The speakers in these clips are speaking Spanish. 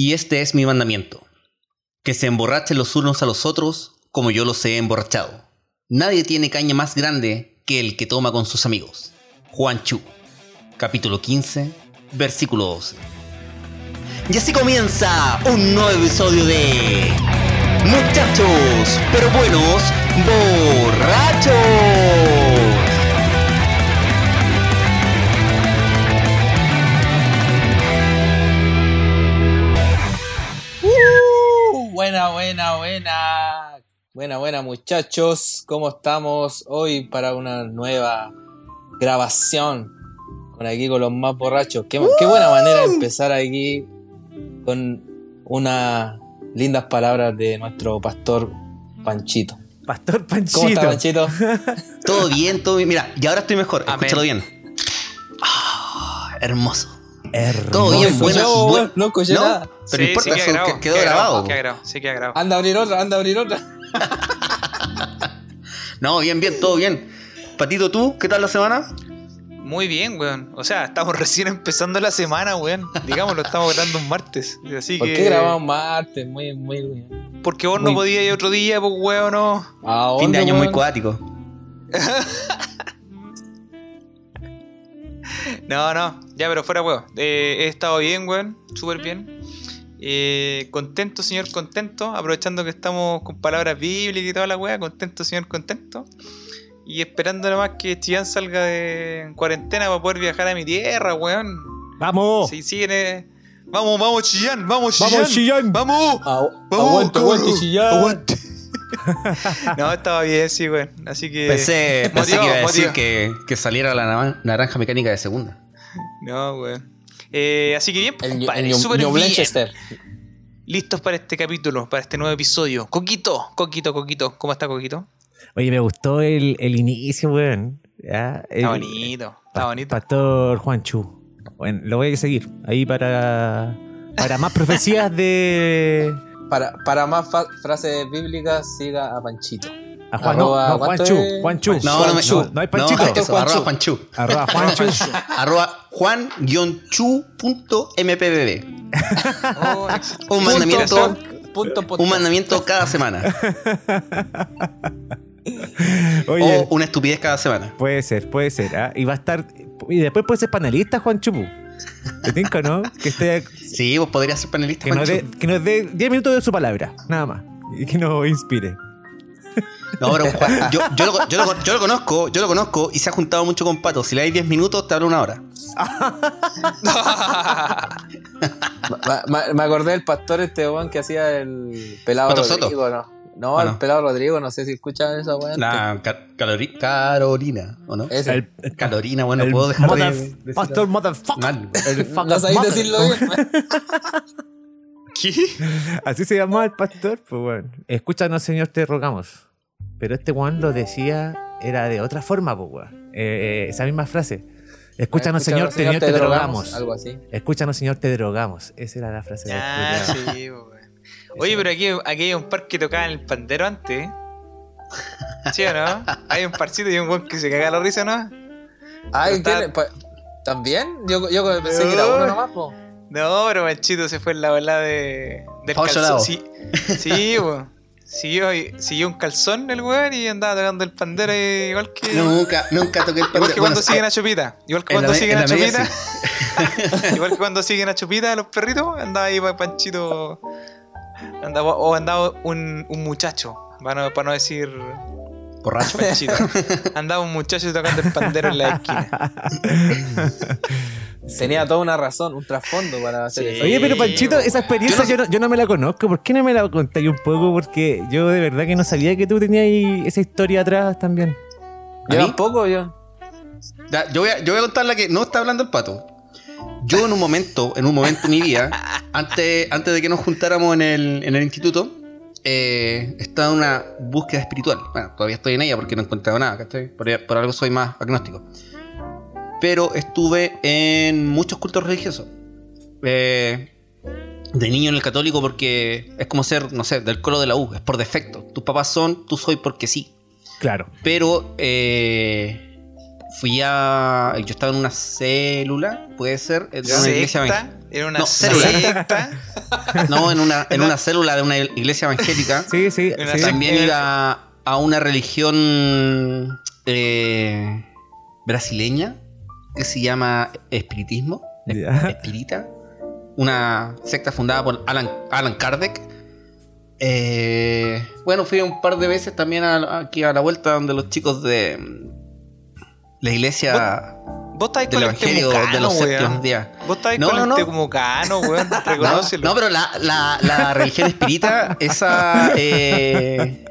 Y este es mi mandamiento, que se emborrachen los unos a los otros como yo los he emborrachado. Nadie tiene caña más grande que el que toma con sus amigos. Juan Chu, capítulo 15, versículo 12. Y así comienza un nuevo episodio de Muchachos, pero buenos, borrachos. Buena. Buena, muchachos. ¿Cómo estamos hoy para una nueva grabación? Con aquí con los más borrachos. Qué, qué buena manera de empezar aquí con unas lindas palabras de nuestro pastor Panchito. Pastor Panchito. ¿Cómo está Panchito? Todo bien, todo bien. Mira, y ahora estoy mejor. Amén. Escúchalo bien. Ah, hermoso. Hermoso. Todo bien, No buena. escuché, buen- no escuché ¿No? nada. Pero no importa, grabado, que- quedó grabado. Sí queda grabado. Anda a abrir otra, anda a abrir otra. No, bien, bien, todo bien. Patito, ¿tú? ¿Qué tal la semana? Muy bien, weón. O sea, estamos recién empezando la semana, weón. Digámoslo, estamos grabando un martes. Así ¿Por que. qué grabamos martes? Muy, muy bien. Porque vos Muy- no podías ir otro día, pues, weón, no. ¿A Fin de año muy cuático. No, no. Ya, pero fuera, weón. Eh, he estado bien, weón. Súper bien. Eh, contento, señor, contento. Aprovechando que estamos con palabras bíblicas y toda la weá. Contento, señor, contento. Y esperando nomás que Chillán salga de cuarentena para poder viajar a mi tierra, weón. ¡Vamos! Si siguen. eh, Vamos, vamos, Chillán, vamos, Chillán. ¡Vamos, Chillán! ¡Vamos! ¡Vamos! Aguante, aguante, chillán. ¡Aguante! no, estaba bien, sí, weón. Así que. Pensé, pensé motivado, que iba a decir que, que saliera la na- naranja mecánica de segunda. No, weón. Eh, así que bien, pues, El, compadre, el New, súper New bien. Blanchester. Listos para este capítulo, para este nuevo episodio. Coquito, Coquito, Coquito. ¿Cómo está Coquito? Oye, me gustó el, el inicio, weón. Ya, el- Está bonito, está bonito. Pastor Juanchu. Bueno, lo voy a seguir. Ahí para, para más profecías de. Para, para más frases bíblicas, siga a Panchito. A Juan, no, Arroba, no, ¿cuánto Juanchu. es? Juanchu. No, no, me, Juanchu. no, No hay Panchito. No, eso, arroba Juanchu. Arroba Juanchu. Arroba juan-chu.mpbb. Oh, Un mandamiento, Punto, punto, un mandamiento cada semana. Oye, O una estupidez cada semana. puede ser, puede ser. ¿ah? Y va a estar. Y después puede ser panelista, Juanchu. ¿Te tinca, no? Que esté. Sí, vos podrías ser panelista. Que nos, Juanchu. dé, que nos dé 10 minutos de su palabra, nada más. Y que nos inspire. No, pero yo, yo, lo, yo, lo, yo lo conozco, yo lo conozco y se ha juntado mucho con Pato. Si le dais 10 minutos, te habla una hora. Ma- ma- me acordé del pastor este weón que hacía el pelado Pato Soto. Rodrigo, ¿no? No, el no. pelado Rodrigo, no sé si escuchan esa weón. La ca- calori- Carolina, ¿o no? Ese. El, Carolina, bueno, el puedo dejar de. mother- decir- Pastor Motherfucker. No sabéis decirlo bien. ¿Qué? Así se llamaba el pastor, pues bueno. Escúchanos, Señor, te rogamos. Pero este Juan lo decía, era de otra forma, pues weón. Eh, eh, esa misma frase. Escúchanos, Señor, te, Señor, te, drogamos. Algo así. Escúchanos, Señor, te drogamos. Esa era la frase. Ah, culiao. sí, weón. Oye, pero aquí, aquí hay un par que tocaba en el pandero antes. ¿eh? ¿Sí o no? Hay un parcito y un weón que se caga la risa, ¿no? Ay, ¿tiene- está- pa- ¿También? Yo, yo pensé que era uno nomás, po. No, pero Manchito se fue en la bola de. del calzón. lado. Sí, sí weón. Siguió, siguió un calzón el weón y andaba tocando el pandero igual que. Nunca, nunca toqué el Igual pandero. que cuando Bueno, siguen eh, a Chupita. Igual que cuando siguen en a Chupita. igual que cuando siguen a Chupita los perritos, andaba ahí pa- Panchito. Andaba, o andaba un, un muchacho. Para no, para no decir ¿Borracho? Panchito. Andaba un muchacho tocando el pandero en la esquina. Tenía toda una razón, un trasfondo para hacer Sí. eso. Oye, pero Panchito, esa experiencia Yo yo no, yo no me la conozco. ¿Por qué no me la contáis un poco? Porque yo de verdad que no sabía que tú tenías ahí esa historia atrás también. ¿A Yo tampoco, yo. Ya, yo, voy a, yo voy a contar la que no está hablando el pato. Yo en un momento, en un momento de mi vida, antes, antes de que nos juntáramos en el, en el instituto, eh, estaba en una búsqueda espiritual. Bueno, todavía estoy en ella porque no he encontrado nada, ¿cachai? Por, por algo soy más agnóstico. Pero estuve en muchos cultos religiosos. Eh, de niño en el católico porque es como ser, no sé, del colo de la U, es por defecto. Tus papás son, tú soy porque sí. Claro. Pero eh, fui a. Yo estaba en una célula, puede ser, de una iglesia. Era una No, célula. secta. No, en una, en una célula de una iglesia evangélica. Sí, sí. También iba a una religión eh, brasileña que se llama espiritismo, Ya. espírita, una secta fundada por Alan, Alan Kardec. Eh, bueno, fui un par de veces también a- aquí a la vuelta donde los chicos de mm, la iglesia Vos estáis del con el evangelio de los séptimos días. Vos estáis No, con no, el no. temucano, weón. No, Reconócelo. no, pero la, la, la religión espírita, esa. eh,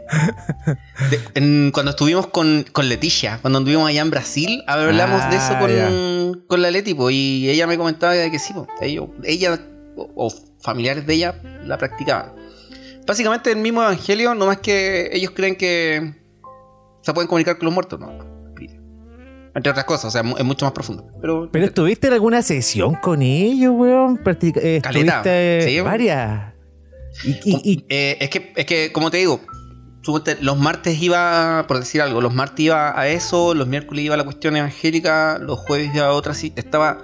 de- en- cuando estuvimos con, con Leticia, cuando estuvimos allá en Brasil, hablamos de eso Ah, con, con la Leti, po, y ella me comentaba de que sí, po, ellos, ella o, o familiares de ella la practicaban. Básicamente el mismo evangelio, nomás que ellos creen que se pueden comunicar con los muertos, ¿no? Entre otras cosas, o sea, es mucho más profundo. Pero, Pero estuviste en alguna sesión con ellos, weón. Eh, Caleta, sí, varias. Y, y- y- Eh, es, que, es que, como te digo, suponte, los martes iba, por decir algo, los martes iba a eso, los miércoles iba a la cuestión evangélica, los jueves iba a otra, sí, estaba...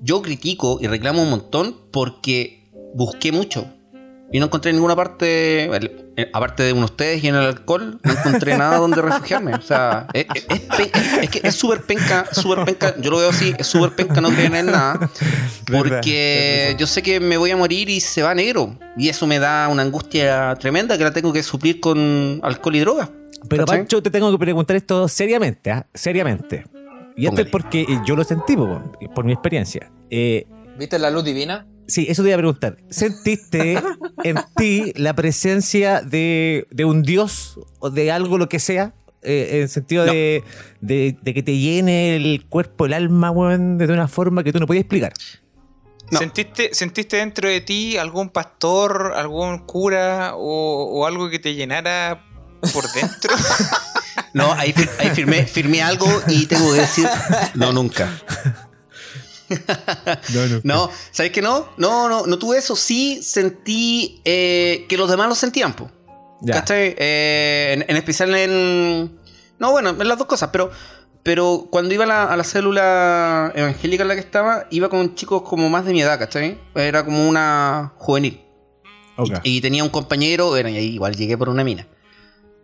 Yo critico y reclamo un montón porque busqué mucho y no encontré en ninguna parte, el- eh, aparte de uno de ustedes y en el alcohol, no encontré nada donde refugiarme. O sea, es, es- es que es súper penca, súper penca, yo lo veo así, es súper penca no creer en nada. Porque yo sé que me voy a morir y se va negro. Y eso me da una angustia tremenda que la tengo que suplir con alcohol y drogas. pero ¿cachai? Pancho, te tengo que preguntar esto seriamente, ¿ah? Seriamente. Y esto es porque eh, yo lo sentí, por mi experiencia. Eh, ¿Viste la luz divina? Sí, eso te iba a preguntar. ¿Sentiste en ti la presencia de, de un dios o de algo, lo que sea? Eh, en el sentido No. de, de- de que te llene el cuerpo, el alma, weón, de una forma que tú no podías explicar. No. ¿Sentiste, ¿Sentiste dentro de ti algún pastor, algún cura o, o algo que te llenara por dentro? No, ahí, fir- ahí firmé, firmé algo y tengo que decir, no, nunca. No, ¿sabes qué no? No, no, no tuve eso. Sí sentí eh, que los demás lo sentían, po. Ya. Eh, en, en especial en. No, bueno, en las dos cosas, pero. Pero cuando iba a la, a la célula evangélica en la que estaba, iba con chicos como más de mi edad, ¿cachai? Era como una juvenil. Y, y tenía un compañero, bueno, y ahí igual llegué por una mina.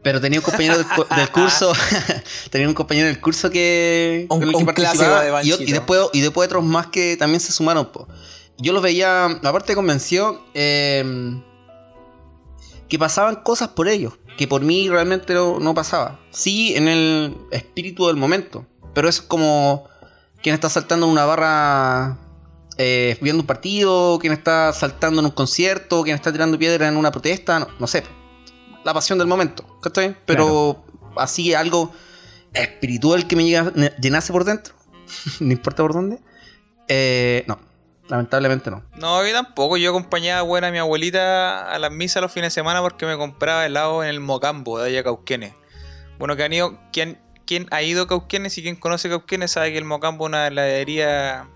Pero tenía un compañero del, del curso, tenía un compañero del curso que, Un- con el que participaba, de y, y después, y después otros más que también se sumaron. po. Yo los veía, aparte convenció, eh, que pasaban cosas por ellos, que por mí realmente no, no pasaba. Sí, en el espíritu del momento, pero es como quien está saltando en una barra eh, viendo un partido, quien está saltando en un concierto, quien está tirando piedra en una protesta, no, no sé. La pasión del momento, ¿cachai? Pero así algo espiritual que me llega- llenase por dentro, no importa por dónde. eh, no, lamentablemente no. No, yo tampoco. Yo acompañaba bueno, a mi abuelita a las misas los fines de semana porque me compraba helado en el Mocambo de allá a Cauquenes. Bueno, que han ido, quien, quien ha ido a Cauquenes y quien conoce Cauquenes sabe que el Mocambo es una heladería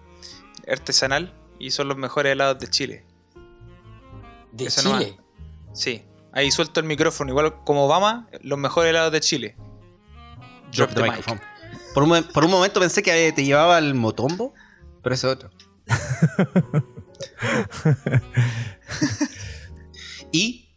artesanal y son los mejores helados de Chile. De Eso no Chile. Sí, ahí suelto el micrófono. Igual como Obama, los mejores helados de Chile. Drop the mic. microphone. Por un, mo- por un momento pensé que te llevaba al motombo, pero ese es otro. y,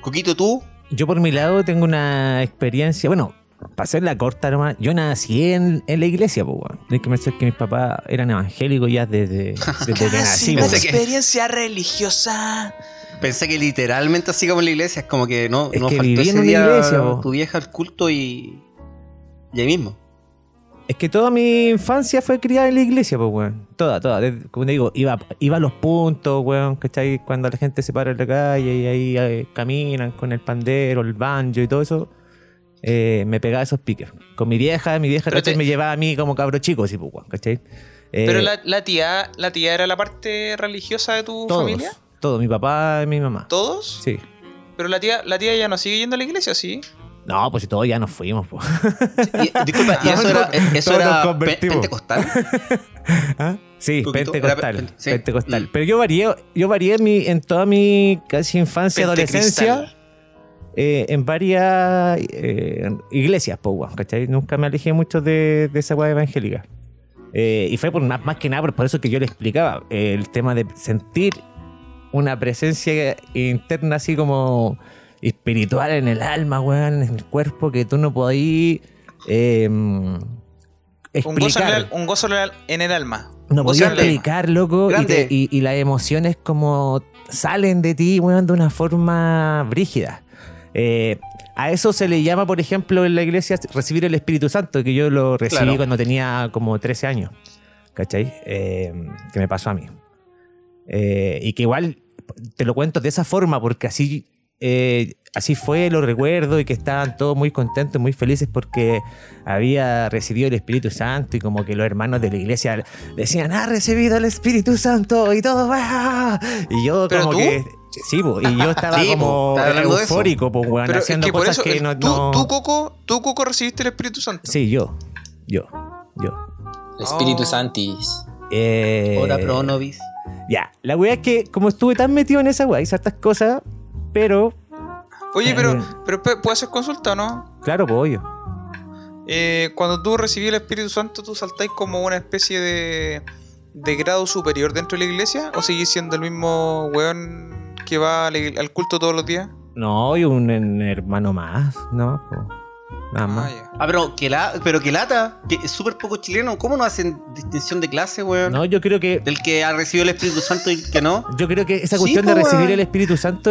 Coquito, tú, Yo por mi lado tengo una experiencia, bueno, para hacerla corta nomás, yo nací en, en la iglesia, pues, weón. Hay que pensar que mis papás eran evangélicos ya desde, desde que nací, una experiencia religiosa. Pensé que literalmente así como en la iglesia, es como que no, Es no que faltó en ese día iglesia, tu vieja al culto y, y ahí mismo. Es que toda mi infancia fue criada en la iglesia, pues, weón. Toda, toda. Desde- como te digo, iba, iba a los puntos, weón, ¿cachai? Cuando la gente se para en la calle y ahí eh, caminan con el pandero, el banjo y todo eso, eh, me pegaba esos piques. Con mi vieja, mi vieja, te- Me llevaba a mí como cabro chico, así, pues, weón, ¿cachai? Eh, Pero la, la tía, la tía era la parte religiosa de tu todos, familia. Todos, mi papá y mi mamá. ¿Todos? Sí. Pero la tía, la tía ya no sigue yendo a la iglesia, ¿sí? No, pues si todos ya nos fuimos, pues. Y, disculpa, ¿y eso era, eso era pentecostal? ¿Ah? Sí, pentecostal. era pentecostal. Mm. Pero yo varié, yo varié en, mi, en toda mi casi infancia, adolescencia, eh, en varias eh, iglesias, weón, ¿cachai? Nunca me alejé mucho de, de esa weá evangélica. Eh, y fue por más, más que nada por, por eso que yo le explicaba, eh, el tema de sentir una presencia interna así como espiritual en el alma, weón, en el cuerpo, que tú no podías eh, Un gozo, en explicar. el, un gozo en el- en el alma. No Gozo podía en el alma. explicar, loco, y, te- y- y las emociones como salen de ti, weón, de una forma brígida. Eh, a eso se le llama, por ejemplo, en la iglesia recibir el Espíritu Santo, que yo lo recibí Claro. cuando tenía como 13 años, ¿cachai? Eh, que me pasó a mí. Eh, y que igual te lo cuento de esa forma, porque así, eh, así fue, lo recuerdo, y que estaban todos muy contentos, muy felices porque había recibido el Espíritu Santo y como que los hermanos de la iglesia decían, ha recibido el Espíritu Santo y todo, ¡ah! Y yo ¿Pero como tú? que... Sí, po, y yo estaba Sí, como eufórico, pues, weón, Pero es haciendo que cosas eso, que el- no... tú, no- tú, Coco, tú, Coco, recibiste el Espíritu Santo. Sí, yo, yo, yo. Espíritu Oh. Santis. Eh, Ora pro nobis. Ya, la weá es que como estuve tan metido en esa weá, hice hartas cosas, pero, Oye, pero, Eh. pero pe- ¿puedo hacer consulta o no? claro, pues obvio. Eh, cuando tú recibí el Espíritu Santo, ¿tú saltáis como una especie de, de grado superior dentro de la iglesia? ¿O seguís siendo el mismo weón que va al, al culto todos los días? No, y un, hermano más, ¿no? Nada Ah, más. Ah, pero que, la, pero que lata, que es súper poco chileno. ¿Cómo no hacen distinción de clase, weón? No, yo creo que Del que ha recibido el Espíritu Santo y el que no. Yo creo que esa cuestión de recibir weón. el Espíritu Santo,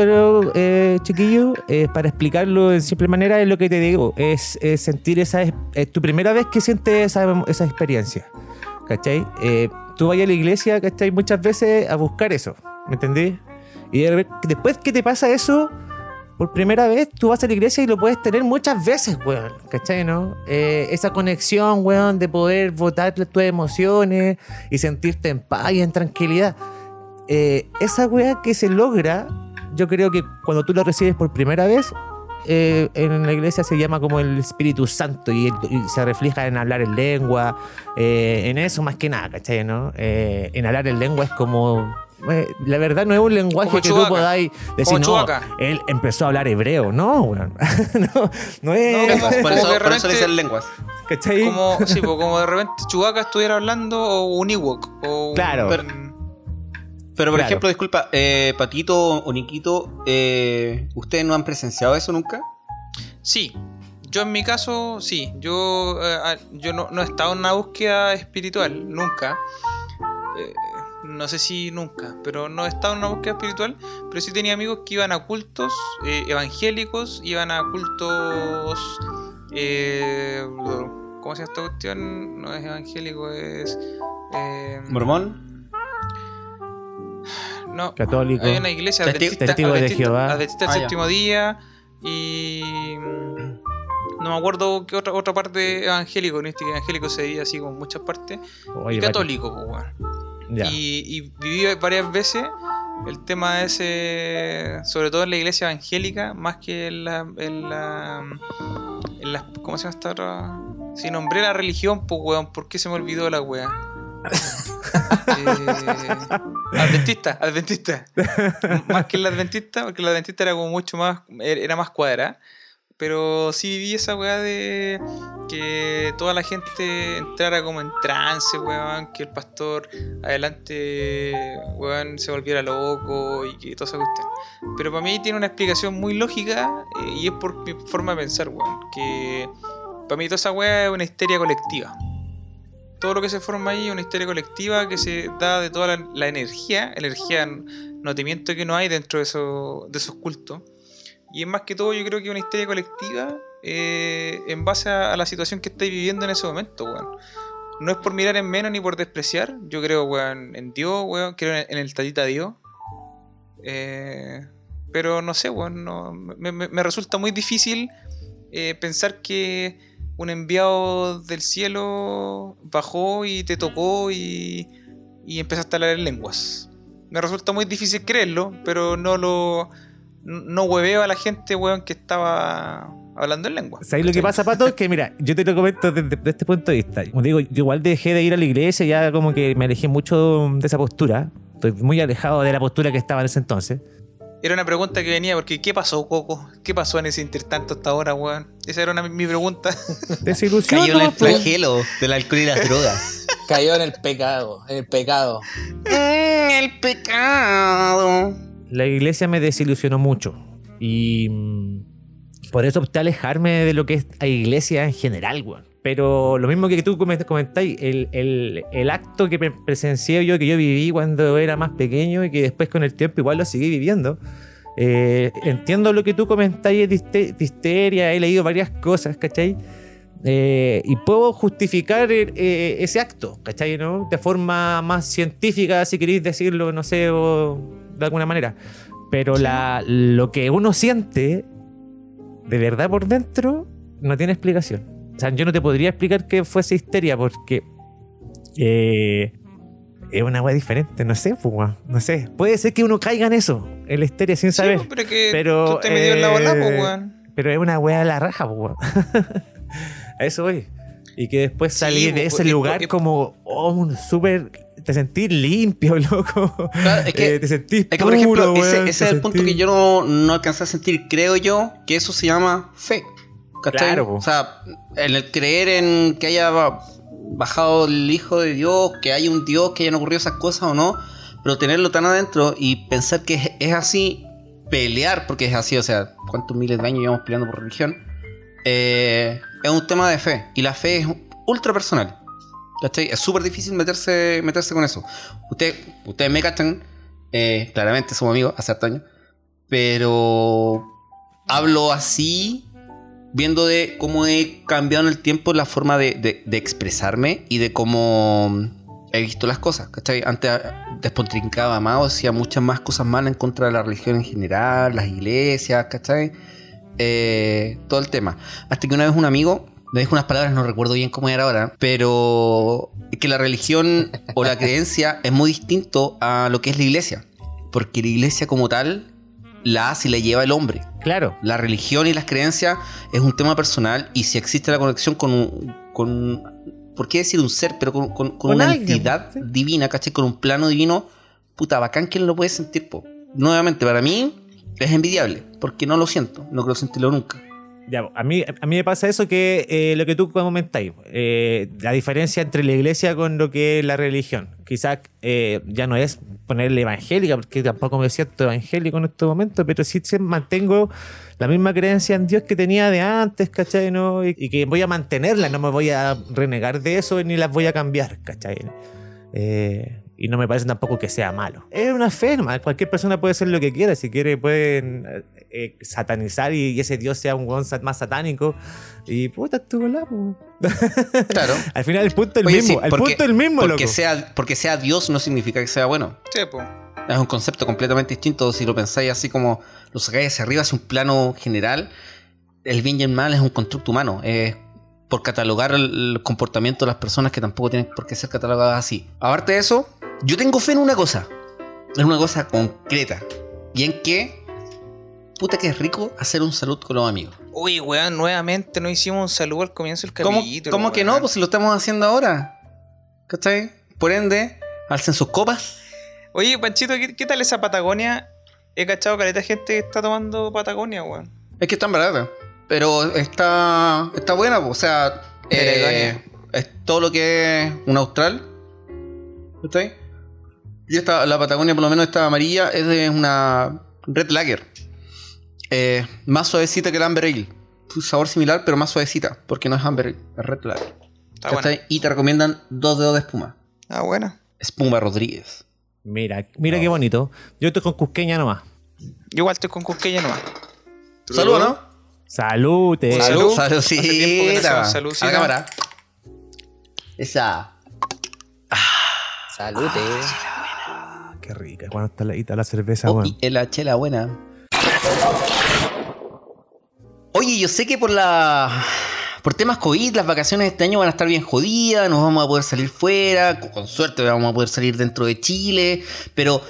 eh, chiquillo, eh, para explicarlo en simple manera, es lo que te digo, es, es sentir esa, es tu primera vez que sientes esa, esa experiencia, ¿cachai? Eh, tú vas a la iglesia, ¿cachai? Muchas veces a buscar eso, ¿me entendés? Y después que te pasa eso, por primera vez, tú vas a la iglesia y lo puedes tener muchas veces, weón, ¿cachai? ¿No? Eh, esa conexión, weón, de poder votar tus emociones y sentirte en paz y en tranquilidad eh, esa weá que se logra, yo creo que cuando tú lo recibes por primera vez, eh, en la iglesia se llama como el Espíritu Santo y, y se refleja en hablar en lengua, eh, en eso más que nada, ¿cachai? ¿no? En hablar en lengua es como... eh, la verdad no es un lenguaje Como que tú Chewbacca. podáis decir, Como no, él empezó a hablar hebreo, no, weón. no, no es... No, por como eso, de por eso le repente- dicen lenguas. ¿cachai? Como, sí, pues, como de repente Chewbacca estuviera hablando o un Ewok. O un- Claro. Pero- Pero, por Claro. ejemplo, disculpa, eh, Patito o Niquito, eh, ¿ustedes no han presenciado eso nunca? Sí, yo en mi caso, sí. Yo, eh, yo no, no he estado en una búsqueda espiritual, nunca. No sé si nunca, pero no he estado en una búsqueda espiritual. Pero sí tenía amigos que iban a cultos eh, evangélicos, iban a cultos. eh, ¿Cómo se llama esta cuestión? No es evangélico, es. eh, ¿Mormón? no, Católico. hay una iglesia adventista, Testigo de Jehová. adventista del Ah, ya. séptimo día y mm, no me acuerdo qué otra otra parte evangélico, no que evangélico se veía así como en muchas partes Oye, y católico, pues, weón. Y, y viví varias veces el tema ese, sobre todo en la iglesia evangélica, más que en la, en la, en la ¿cómo se llama esta otra? Si nombré la religión, pues weón, ¿por qué se me olvidó la wea? Eh, adventista, adventista. Más que la adventista, porque la adventista era como mucho más, er- era más cuadra. Pero sí viví esa weá de que toda la gente entrara como en trance, weón, que el pastor adelante, weón, se volviera loco y que toda esa cuestión. Pero para mí tiene una explicación muy lógica eh, y es por mi forma de pensar, weón, que para mí toda esa weá es una histeria colectiva. Todo lo que se forma ahí es una histeria colectiva que se da de toda la, energía, energía, no te miento que no hay dentro de, eso- de esos cultos. Y es más que todo, yo creo que una histeria colectiva eh, en base a, la situación que estáis viviendo en ese momento, weón. No es por mirar en menos ni por despreciar. Yo creo, weón, en Dios, weón. Creo en, en el tatita Dios. Eh, pero no sé, weón. no- me resulta muy difícil eh, pensar que un enviado del cielo bajó y te tocó y, y empezaste a hablar en lenguas. Me resulta muy difícil creerlo, pero no lo. No hueveo a la gente, weón, que estaba hablando en lengua. ¿Sabes lo que pasa, Pato? Es que mira, yo te lo comento desde, desde este punto de vista. Como digo, yo igual dejé de ir a la iglesia, ya como que me alejé mucho de esa postura. Estoy muy alejado de la postura que estaba en ese entonces. Era una pregunta que venía, porque ¿qué pasó, Coco? ¿Qué pasó en ese intertanto hasta ahora, weón? Esa era una, mi pregunta. Desilusión, Cayó en el flagelo del alcohol y las drogas. Cayó en el pecado, en el pecado. Mm, el pecado. La iglesia me desilusionó mucho. Y mm, por eso opté a alejarme de lo que es la iglesia en general, weón. Pero lo mismo que tú coment- comentáis, el, acto que pre- presencié yo, que yo viví cuando era más pequeño y que después con el tiempo igual lo seguí viviendo. eh, entiendo lo que tú comentáis de histeria, he leído varias cosas, ¿cachai? Eh, y puedo justificar eh, eh, ese acto, ¿cachai? ¿no? De forma más científica, si queréis decirlo, no sé, o de alguna manera. Pero la, lo que uno siente de verdad por dentro no tiene explicación. O sea, yo no te podría explicar que fuese histeria porque eh, es una weá diferente, no sé, pues, weón, no sé. Puede ser que uno caiga en eso, en la histeria sin saber. pues, pero que pero, tú te metido en la bola, pues, weón. Pero es una weá a la raja, weón. A eso voy. Y que después salí de ese y- lugar y- como oh, un súper. Te sentís limpio, loco. Claro, es que- Eh, te sentís Es que, por ejemplo, puro, ese, es el punto que yo no, no alcancé a sentir. Creo yo que eso se llama fe. ¿Cachai? Claro. O sea, en el creer en que haya ba- bajado el Hijo de Dios, que haya un Dios, que hayan ocurrido esas cosas o no, pero tenerlo tan adentro y pensar que es, es así, pelear, porque es así, o sea, cuántos miles de años llevamos peleando por religión, eh, es un tema de fe. Y la fe es ultra personal. ¿Cachai? Es súper difícil meterse, meterse con eso. Usted, ustedes me cachan, eh, claramente somos amigos hace años, pero hablo así, viendo de cómo he cambiado en el tiempo la forma de, de- de expresarme y de cómo he visto las cosas, ¿cachai? Antes ah, despotrincaba más, o decía muchas más cosas malas en contra de la religión en general, las iglesias, ¿cachai? Eh, todo el tema. Hasta que una vez un amigo me dijo unas palabras, no recuerdo bien cómo era ahora, pero que la religión o la creencia es muy distinto a lo que es la iglesia. Porque la iglesia como tal la hace y la lleva el hombre. Claro. La religión y las creencias es un tema personal y si existe la conexión con un... Con, ¿Por qué decir un ser? Pero con, con- con una alguien, entidad sí. divina, ¿cachai? Con un plano divino. Puta, bacán que lo puede sentir, po. Nuevamente, para mí es envidiable. Porque no lo siento. No quiero sentirlo nunca. Ya, a mí, a mí me pasa eso que eh, lo que tú comentáis, eh, la diferencia entre la iglesia con lo que es la religión. Quizás eh, ya no es ponerle evangélica, porque tampoco me siento evangélico en este momento, pero sí mantengo la misma creencia en Dios que tenía de antes, ¿cachai? ¿No? Y, que voy a mantenerla, no me voy a renegar de eso ni las voy a cambiar, ¿cachai? Y no me parece tampoco que sea malo. Es una fe, nomás. cualquier persona puede hacer lo que quiera. Si quiere, pueden eh, satanizar y, y ese Dios sea un weón sat- más satánico. Y puta, estuvo la Claro. Al final, el punto es el Oye, mismo. sí, el porque- punto es el mismo, Porque loco. sea, porque sea Dios no significa que sea bueno. Sí. Es un concepto completamente distinto. Si lo pensáis así como lo sacáis hacia arriba, hacia un plano general, el bien y el mal es un constructo humano. Es por catalogar el, el comportamiento de las personas que tampoco tienen por qué ser catalogadas así. Aparte de eso, yo tengo fe en una cosa. En una cosa concreta. Y en que, puta que es rico hacer un salud con los amigos. Uy, weón, nuevamente no hicimos un saludo al comienzo del ¿Cómo, capítulo. cómo que no? Pues si lo estamos haciendo ahora. ¿Cachai? Por ende, alcen sus copas. Oye, Panchito, ¿qué, qué tal esa Patagonia? He cachado que hay gente que está tomando Patagonia, weón. Es que están baratas. Pero está, está buena, o sea, eh, es todo lo que es un austral. ¿Está ahí? Y esta, la Patagonia, por lo menos esta amarilla, es de una Red Lager. Eh, más suavecita que el Amber Ale. Un sabor similar, pero más suavecita. Porque no es Amber Ale, es Red buena. Y te recomiendan dos dedos de espuma. Ah, buena. Espuma Rodríguez. Mira, mira qué bonito. Yo estoy con Cusqueña nomás. Yo igual estoy con Cusqueña nomás. Saludos, ¿no? Salute. Un Salud. Salud, hacemos saludcita. A la cámara. Esa. Salute. Ah, qué rica. Cuando está la, la cerveza, Oh, weón. y la chela buena. Oye, yo sé que por la. Por temas COVID, las vacaciones de este año van a estar bien jodidas, nos vamos a poder salir fuera, con, suerte vamos a poder salir dentro de Chile, pero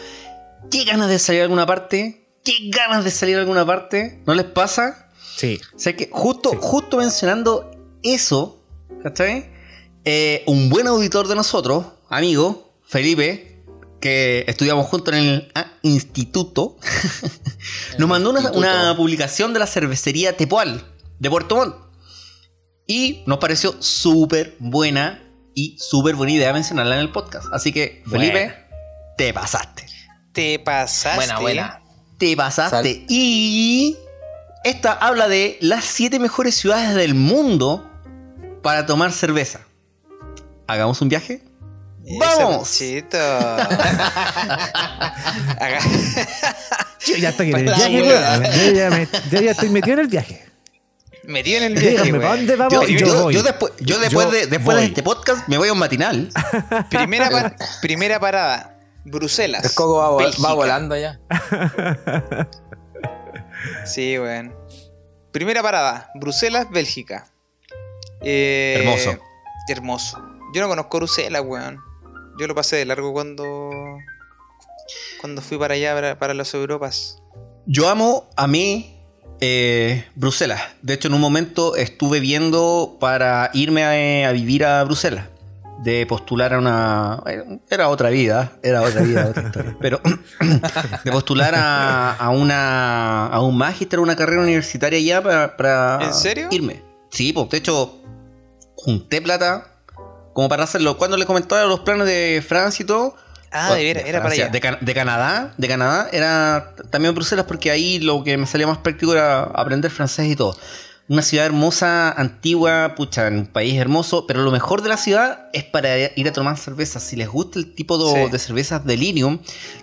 ¿qué ganas de salir a alguna parte? ¿Qué ganas de salir a alguna parte? ¿No les pasa? Sí. O sea que justo, Sí. justo mencionando eso, ¿cachai? Eh, un buen auditor de nosotros, amigo, Felipe, que estudiamos juntos en el ah, instituto, nos mandó una, instituto. una publicación de la cervecería Tepual, de Puerto Montt. Y nos pareció súper buena y súper buena idea mencionarla en el podcast. Así que, Felipe, te pasaste. Te pasaste. Buena, buena. Te pasaste. Sal- Y esta habla de las siete mejores ciudades del mundo para tomar cerveza. ¿Hagamos un viaje? Ese ¡Vamos! Yo ya estoy en el Para viaje. Yo ya, me- yo ya estoy metido en el viaje. Metido en el viaje, Díganme. ¿para dónde vamos? Yo, yo, yo- voy. yo después, yo después, Yo de, después de voy. este podcast me voy a un matinal. Primera, par- primera parada. Bruselas. El coco va, vo- Bélgica. va volando ya. Sí, weón. Primera parada. Bruselas, Bélgica. Eh, Hermoso. Hermoso. Yo no conozco Bruselas, weón. Yo lo pasé de largo cuando. Cuando fui para allá, para, para las Europas. Yo amo a mí eh, Bruselas. De hecho, en un momento estuve viendo para irme a, a vivir a Bruselas. De postular a una. Era otra vida, era otra vida, otra historia. Pero de postular a, a una. a un máster, una carrera universitaria ya para, para ¿En serio? irme. Sí, pues de hecho, junté plata como para hacerlo. Cuando le comentaba los planes de Francia y todo, Ah, de de era para allá. De, Can- de Canadá, de Canadá era también Bruselas porque ahí lo que me salía más práctico era aprender francés y todo. Una ciudad hermosa, antigua, pucha, un país hermoso, pero lo mejor de la ciudad es para ir a tomar cerveza. Si les gusta el tipo de, Sí. de cervezas Delirium,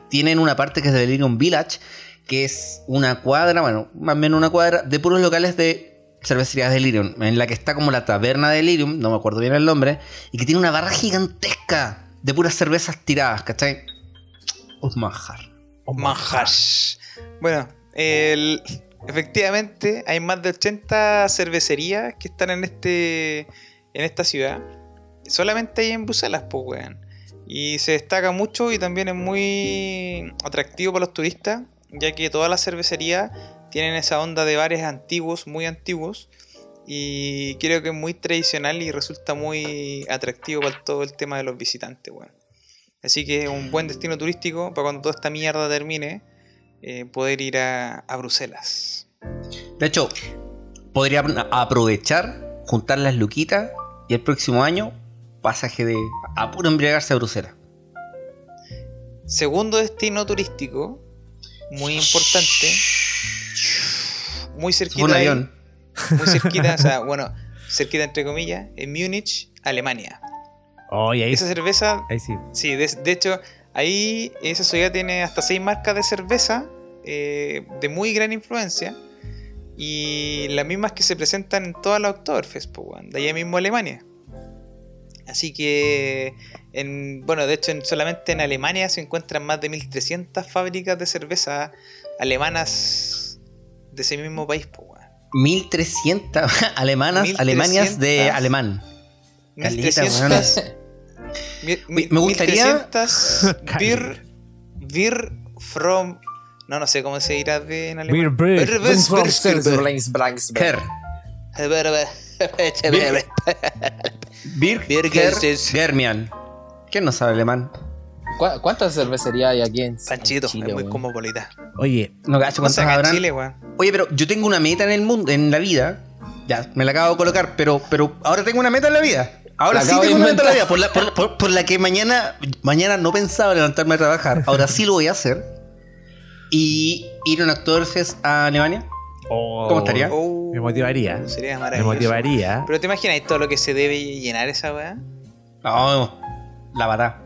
tienen una parte que es Delirium Village, que es una cuadra, bueno, más o menos una cuadra, de puros locales de cervecerías Delirium, en la que está como la taberna Delirium, no me acuerdo bien el nombre, y que tiene una barra gigantesca de puras cervezas tiradas, ¿cachai? Un manjar. Manjar. Bueno, el- efectivamente hay más de 80 cervecerías que están en este en esta ciudad. Solamente hay en Bruselas, pues, weón. Y se destaca mucho y también es muy atractivo para los turistas, ya que todas las cervecerías tienen esa onda de bares antiguos, muy antiguos. Y creo que es muy tradicional y resulta muy atractivo para todo el tema de los visitantes, weón. Así que es un buen destino turístico para cuando toda esta mierda termine, eh, poder ir a, a Bruselas. De hecho, podría aprovechar, juntar las luquitas y el próximo año pasaje de a puro embriagarse a Bruselas. Segundo destino turístico, muy importante, muy cerquita, un ahí, avión. muy cerquita, o sea, bueno, cerquita entre comillas, en Múnich, Alemania. Oye, ahí, Esa cerveza ahí sí. Sí, de, de hecho, ahí esa ciudad tiene hasta seis marcas de cerveza eh, de muy gran influencia. Y las mismas que se presentan en toda la Oktoberfest, pues, de allá mismo Alemania. Así que, en, bueno, de hecho, en- solamente en Alemania se encuentran más de 1300 fábricas de cerveza alemanas de ese mismo país, pues, weón. 1300 alemanas, Alemanias de 1300. alemán. Caleta, 1300 mi- mi- Me gustaría- 1300 beer, beer from. No, no sé cómo se dirá de en alemán. Beer. Beer- beer- blanks, Ker. Ker, es- Germian. ¿Quién no sabe alemán? ¿Cu- ¿Cuántas cervecerías hay aquí en Panchito, en Chile, es muy cosmopolita. Oye, No gacho O sea, cuántas habrán. Chile. Oye, pero yo tengo una meta en el mundo, en la vida. Ya, me la acabo de colocar, pero, pero ahora tengo una meta en la vida. Ahora La sí tengo una meta en la vida, por la, por, por- por la que mañana, mañana no pensaba levantarme a trabajar. Ahora sí lo voy a hacer. Y ir a un Oktoberfest a Alemania. oh, ¿Cómo estaría? Oh, Me motivaría. Sería Me maravilloso. motivaría. Pero te imaginas todo lo que se debe llenar esa weá. No, la verdad.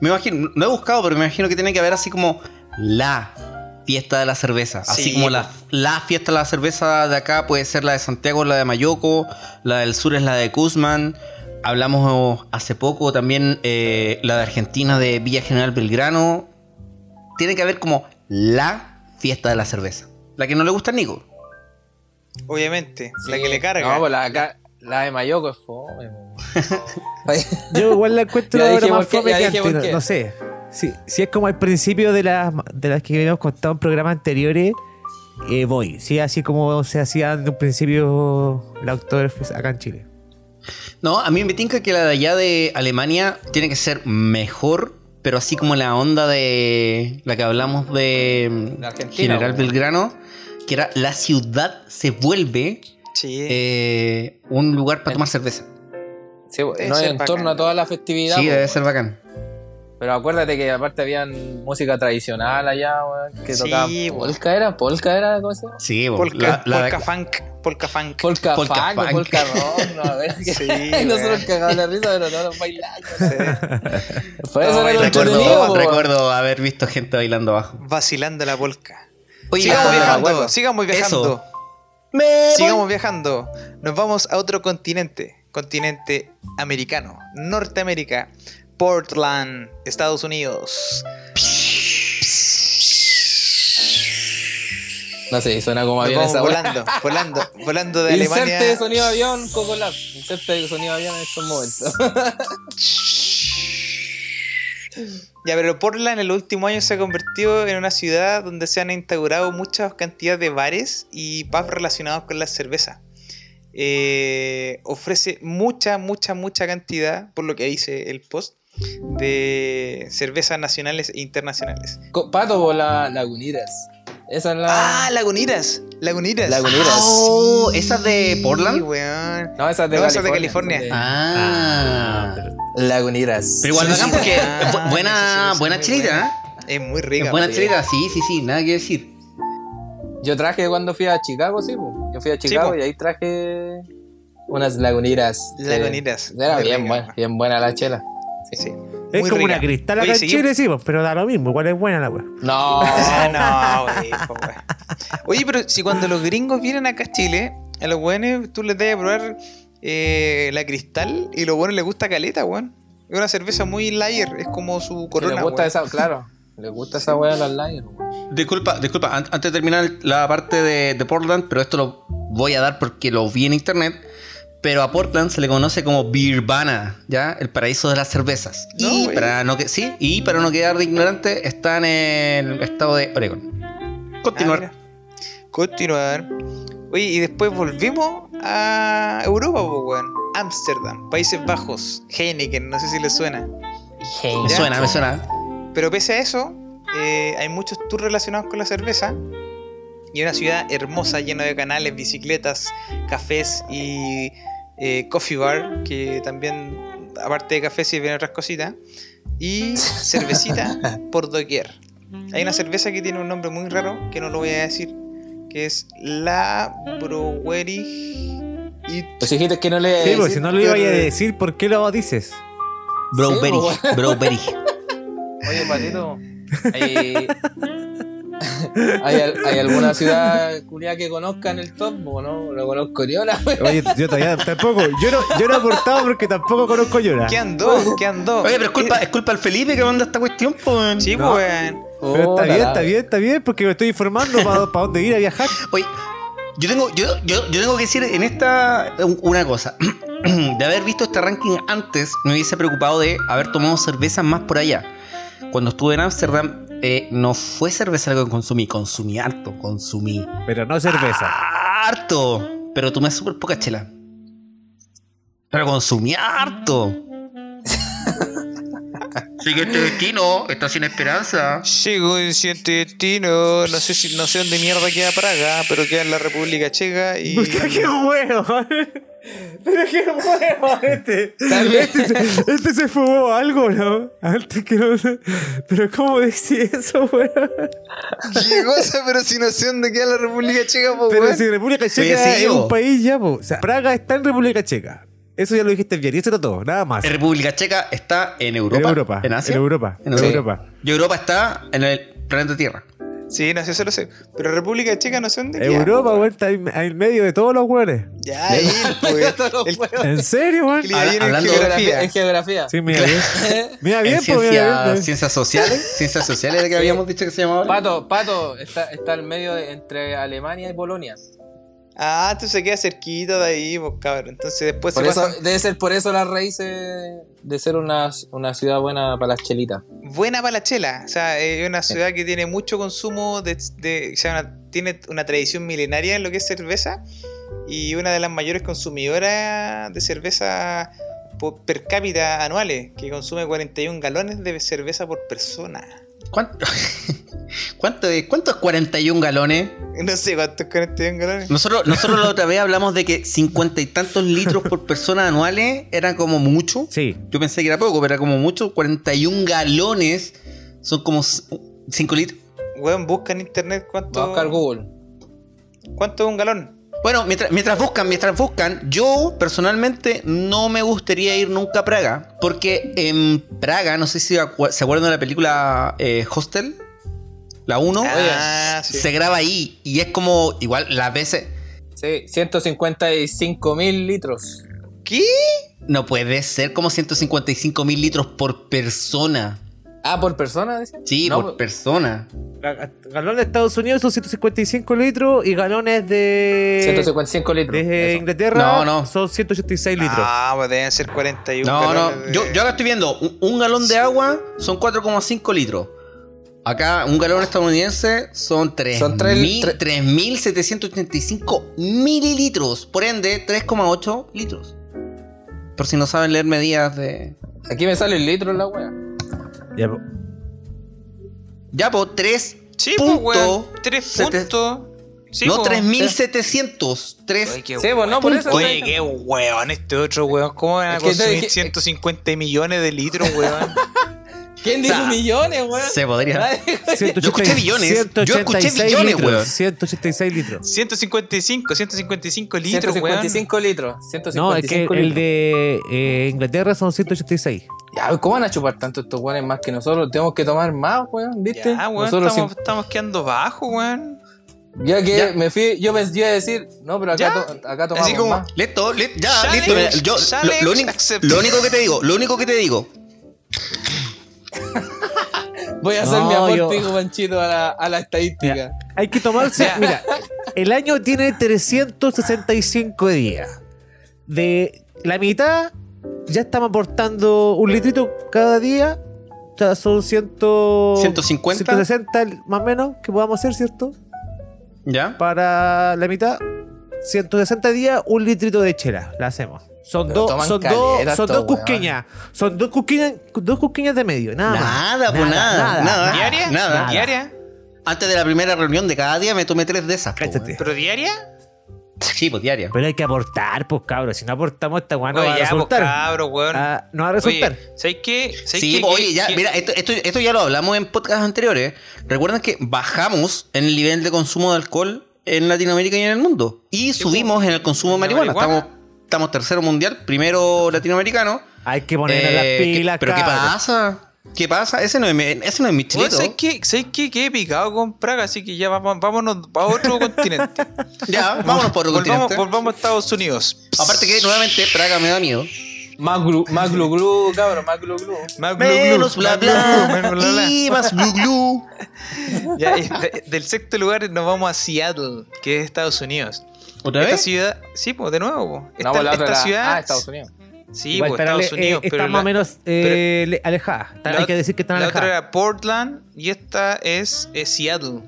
Me imagino, no he buscado, pero me imagino que tiene que haber así como la fiesta de la cerveza. Así Sí, como la, la fiesta de la cerveza de acá puede ser la de Santiago, la de Mayoco, la del sur es la de Guzmán. Hablamos hace poco también eh, la de Argentina de Villa General Belgrano. Tiene que haber como la fiesta de la cerveza. La que no le gusta a Nico. Obviamente, la que le carga. No, pues la, de Mayoco es fome. Yo igual la encuentro ahora más fome que antes. No, sé. Si, si es como al principio de las, de las que habíamos contado en programas anteriores, eh, voy. Sí, así como se hacía de un principio la Oktoberfest acá en Chile. No, a mí me tinca que la de allá de Alemania tiene que ser mejor, pero así como la onda de la que hablamos de mm, General. Belgrano, que era la ciudad se vuelve Sí. eh, un lugar para tomar cerveza. Sí, Debe no ser en bacán, torno a toda la festividad. Sí, pues, debe ser bacán. Pero acuérdate que aparte habían música tradicional allá, weón, que Sí, tocaba weón. polka era, polka era, ¿cómo se llama? Sí, Polka, la- la- polka funk, polka funk. Polka, Polka funk, funk. polka rock, no, a ver, que- Sí, y nosotros cagados de risa, pero no los bailamos. Por No, eso era recuerdo- recuerdo haber visto gente bailando abajo. Vacilando la polka. Oye, sigamos la- viajando, sigamos viajando. Eso. Sigamos viajando. Nos vamos a otro continente. Continente americano. Norteamérica. Portland, Estados Unidos. No sé, suena como avión esa volando, volando, volando de Inserte Alemania. sonido de avión, Coco Lab. Inserte sonido de avión en estos momentos. Ya, pero Portland en los últimos años se ha convertido en una ciudad donde se han instaurado muchas cantidades de bares y pubs relacionados con la cerveza. Eh, ofrece mucha, mucha, mucha cantidad, por lo que dice el post, de cervezas nacionales e internacionales. Pato o la Lagunitas. Esa es la. Ah, Lagunitas. Lagunitas. Lagunitas. Oh, ¿esa es de Sí, Portland? weón. No, esa es de No, esa California. es de California. de Ah. pero- Lagunitas. Pero igual Sí, sí, porque ah, buena, sí, sí, buena buena. ¿eh? Es muy rica. Es buena sí. chelita, sí, sí, sí, nada que decir. Yo traje cuando fui a Chicago, sí, po. Yo fui a Chicago y ahí traje unas lagunitas. Lagunitas. Era bien buena, bien buena la chela. Sí. Es Muy como rica. una cristal acá en Chile, sí, pero da lo mismo, igual es buena la weá. No. Ah, no, güey. Oye, pero si cuando los gringos vienen acá a Chile, a los buenos tú les das a probar eh, la cristal y a los buenos les gusta caleta, weón. Es una cerveza muy layer, es como su corona. les gusta esa, claro. Les gusta esa weá de las weón. Disculpa, disculpa, an- antes de terminar la parte de, de Portland, pero esto lo voy a dar porque lo vi en internet. Pero a Portland se le conoce como Beervana, ¿ya? El paraíso de las cervezas. No, y, para no que, sí, y para no quedar de ignorante, está en el estado de Oregon. Ah, Continuar. mira. Continuar. Oye, y después volvimos a Europa, pues, weón. Ámsterdam, Países Bajos, Heineken, no sé si les suena. me suena, me suena. Pero pese a eso, eh, hay muchos tours relacionados con la cerveza. Y una ciudad hermosa, llena de canales, bicicletas, cafés y eh, coffee bar, que también, aparte de café, sirven otras cositas. Y cervecita por doquier. Hay una cerveza que tiene un nombre muy raro, que no lo voy a decir, que es la Brewery. Y Pues dijiste que no le. Sí, pues si no lo iba a decir, ¿por qué lo dices? Browberry, Sí, Browberry. Oye, Patito, ¿hay, ¿hay, al- hay alguna ciudad culiada que conozcan el top? ¿O no? Lo conozco ni una. Oye, yo todavía tampoco. Yo no, yo no he aportado porque tampoco conozco Llora. ¿Qué andó? ¿Qué andó? Oye, pero es culpa, es culpa del Felipe que manda esta cuestión, pues. Sí, No. pues, weón. Pero está bien, está bien, está bien, porque me estoy informando para dónde ir a viajar. Oye, yo tengo, yo, yo, yo tengo que decir en esta un- una cosa. De haber visto este ranking antes, me hubiese preocupado de haber tomado cervezas más por allá. Cuando estuve en Ámsterdam, eh, no fue cerveza lo que consumí, consumí harto, consumí Pero no cerveza. harto. Pero tomé súper poca chela. Pero consumí harto. Siguiente destino, está sin esperanza. Llegó el siguiente destino, no sé si no sé dónde mierda queda Praga, pero queda en la República Checa y Puta, qué huevo. Pero qué huevo este. Este, se- este se fumó algo, ¿no? Antes que no sé. Pero ¿cómo decís eso, weón? qué cosa, pero si no sé dónde queda la República Checa, pues Pero weón. si República Oye, Checa sí, es yo. un país ya, po. O sea, Praga está en República Checa. Eso ya lo dijiste bien. Y eso era todo, nada más. La República Checa está en Europa. En Europa. ¿En Asia? En Europa. En En Europa. Europa. Y Europa está en el planeta Tierra. Sí, no sé, eso lo sé. Pero República Checa no sé dónde queda. Europa, weón, está en en medio de todos los weones. Ya, ahí, pues. Todos los El- huevos. ¿En serio, weón? bien en Hablando- geografía. En geografía. Sí, mira bien. Mira bien, en pues, ciencia- bien. pues. ciencias sociales. Ciencias sociales de que Sí. habíamos dicho que se llamaba. Pato, Pato, está, está al medio de- entre Alemania y Polonia. Ah, entonces se queda cerquita de ahí, pues cabrón. Entonces después Por se eso, pasa. debe ser por eso las raíces de ser una, una ciudad buena para las chelitas. Buena para la chela. O sea, es una ciudad que tiene mucho consumo de. de- o sea, una- tiene una tradición milenaria en lo que es cerveza. Y una de las mayores consumidoras de cerveza po- per cápita anuales, que consume 41 galones de cerveza por persona. ¿Cuánto, cuánto, es, ¿Cuánto es 41 galones? No sé cuántos 41 galones. Nosotros, nosotros la otra vez hablamos de que 50 y tantos litros por persona anuales era como mucho. Sí. Yo pensé que era poco, pero era como mucho. 41 galones son como 5 litros. Weón, busca en internet cuánto. Busca al Google. ¿Cuánto es un galón? Bueno, mientras, mientras buscan, mientras buscan, yo personalmente no me gustaría ir nunca a Praga, porque en Praga, no sé si acu- se acuerdan de la película eh, Hostel, la 1, Ah, sí. se graba ahí y es como, igual las veces, Sí, 155 mil litros. ¿Qué? no puede ser como 155 mil litros por persona. Ah, por persona, dice. Sí, No, por persona. Ga- Galones de Estados Unidos son 155 litros y galones de, 155 litros. de eso. Inglaterra No, no. son 186 litros. Ah, pues deben ser 41 No, no, de- yo, yo acá estoy viendo, un, un galón de agua son 4,5 litros. Acá, un galón estadounidense son Son tres- 3.000 tre- 3.785 mililitros. Por ende, 3,8 litros. Por si no saben leer medidas de. Aquí me sale el litro en la wea. Ya, po. Ya, po, 3. Sí, pues, weón. punto 3 sete- puntos. Sí, no, pues. 3.700. 3. Oye, qué Sí, pues no, por eso. Oye, qué weón este otro weón. ¿Cómo van a Es que consumir dije- 150 millones de litros, weón? ¿Quién dijo O sea, millones, weón? Se podría. Nadie- 180 Yo escuché billones. Yo escuché 186 billones, litros, weón. 186 litros. 155, 155 litros, 155 litros. No, es que 155 el litros. de eh, Inglaterra son 186. Ya, ¿cómo van a chupar tanto estos weones más que nosotros? Tenemos que tomar más, weón, ¿viste? Ya, weón, nosotros estamos, sin- estamos quedando bajo, weón. Ya que Ya. me fui, yo pensé iba a decir, no, pero acá, to- acá tomamos Así como- más. Listo, li- ya, Challenge, listo. yo, lo, único, lo único que te digo, lo único que te digo. Voy a hacer No, mi yo- aporte, Panchito, a la, a la estadística. Mira, hay que tomarse. Mira, el año tiene 365 días. De la mitad, ya estamos aportando un litrito cada día. O sea, son 100, 150. 160 más o menos que podamos hacer, ¿cierto? ¿Ya? Para la mitad, 160 días, un litrito de chela. La hacemos. Son toman son caleta dos, son dos cusqueñas. Son dos cusqueñas, dos cusqueñas de medio. Nada, más. Nada, pues nada, nada. ¿Diaria? Nada. ¿Diaria? Antes de la primera reunión de cada día me tomé tres de esas. weón. ¿Pero diaria? Sí, pues diaria. Pero hay que aportar, pues cabros. Si no aportamos, esta weá no Oye, va a pues, resultar. weón. Ah, no va a resultar. ¿sabes qué? ¿Sabes Sí, qué? pues, oye, ¿Qué- ya, qué- mira, esto, esto, esto ya lo hablamos en podcasts anteriores. Recuerden que bajamos en el nivel de consumo de alcohol en Latinoamérica y en el mundo. Y subimos en el consumo de ¿De marihuana. marihuana? Estamos, estamos tercero mundial, primero latinoamericano. Hay que ponernos Eh, las ¿qué- pilas, ¿Pero qué pasa? ¿Qué pasa? Ese no es mi, ese no es mi chilito. ¿sabes qué? ¿Sabes qué? Quedé picado con Praga, así que ya vamos, vámonos a otro continente. Ya, vámonos por otro volvamos, continente. volvamos a Estados Unidos. Aparte que nuevamente Praga me da miedo. Más glu, más glu glu, cabrón, más glu glu. Más glu, glu, Menos bla más glu, glu, menos bla. bla, bla. Y más glu glu. Ya, y de- del sexto lugar nos vamos a Seattle, que es Estados Unidos. ¿Otra Esta vez? ciudad, sí, pues de nuevo. po. Esta, No, pues la otra esta ciudad, Ah, Estados Unidos. sí, Igual, pues Estados eh, Unidos, está pero más la- o menos eh, le- alejada. Está- la hay que decir que están la otra alejadas. era Portland y esta es, Seattle.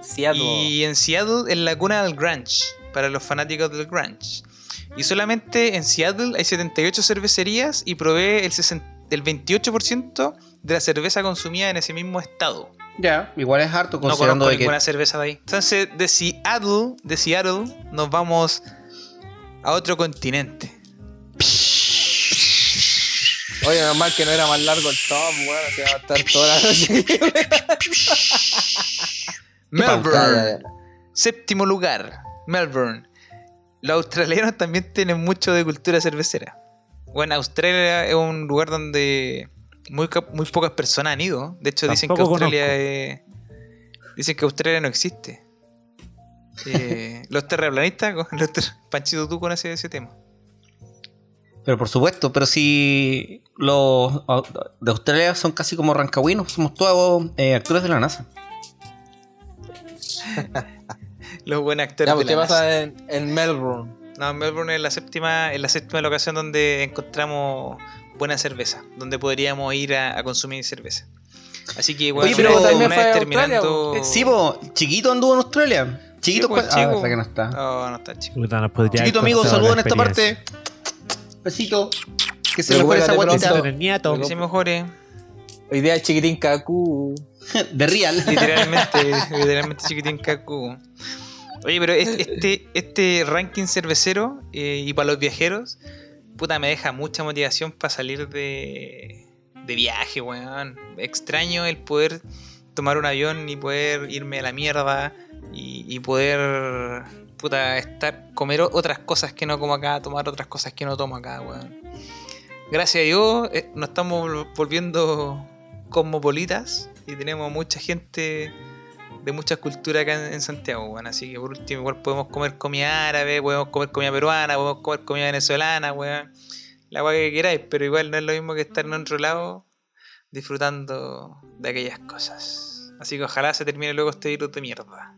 Seattle. Y en Seattle es la cuna del grunge, para los fanáticos del grunge. Y solamente en Seattle hay 78 cervecerías y provee el, 60 el 28% de la cerveza consumida en ese mismo estado. Ya, igual es harto No considerando conozco de que. ninguna cerveza de ahí. Entonces, de Seattle, de Seattle, nos vamos a otro continente. Oye, normal que no era más largo el top, weón. Se va a estar toda la noche. Melbourne. Séptimo lugar, Melbourne. Los australianos también tienen mucho de cultura cervecera. Bueno, Australia es un lugar donde muy, ca- muy pocas personas han ido. De hecho, dicen que Australia es- Dicen que Australia no existe. Eh, los terraplanistas, los ter- Panchito, tú conoces ese tema. Pero por supuesto, pero si los de Australia son casi como rancagüinos, somos todos eh, actores de la NASA. Los buenos actores Ya, pues, de ¿qué la NASA. pasa en, en Melbourne? No, Melbourne es la séptima, es la séptima locación donde encontramos buena cerveza, donde podríamos ir a, a consumir cerveza. Así que, bueno, Oye, pero también fue terminando. Eh, Sí, po, chiquito anduvo en Australia. Chiquito, pues, ah, chico. que no está. No, no está chico. Chiquito amigo, saludos en esta parte. Besito. Que se mejore esa guatita. Que se mejore. Hoy día chiquitín Kaku. De Real. Literalmente, literalmente chiquitín Kaku. Oye, pero es- este, este ranking cervecero eh, y para los viajeros, puta, me deja mucha motivación para salir de, de viaje, weón. Extraño el poder tomar un avión y poder irme a la mierda y, poder, puta, estar, comer otras cosas que no como acá, tomar otras cosas que no tomo acá, weón. Gracias a Dios eh, nos estamos vol- volviendo cosmopolitas y tenemos mucha gente de muchas culturas acá en, en Santiago, weón. Así que por último, igual podemos comer comida árabe, podemos comer comida peruana, podemos comer comida venezolana, weón. La weá que queráis, pero igual no es lo mismo que estar en otro lado disfrutando de aquellas cosas. Así que ojalá se termine luego este virus de mierda.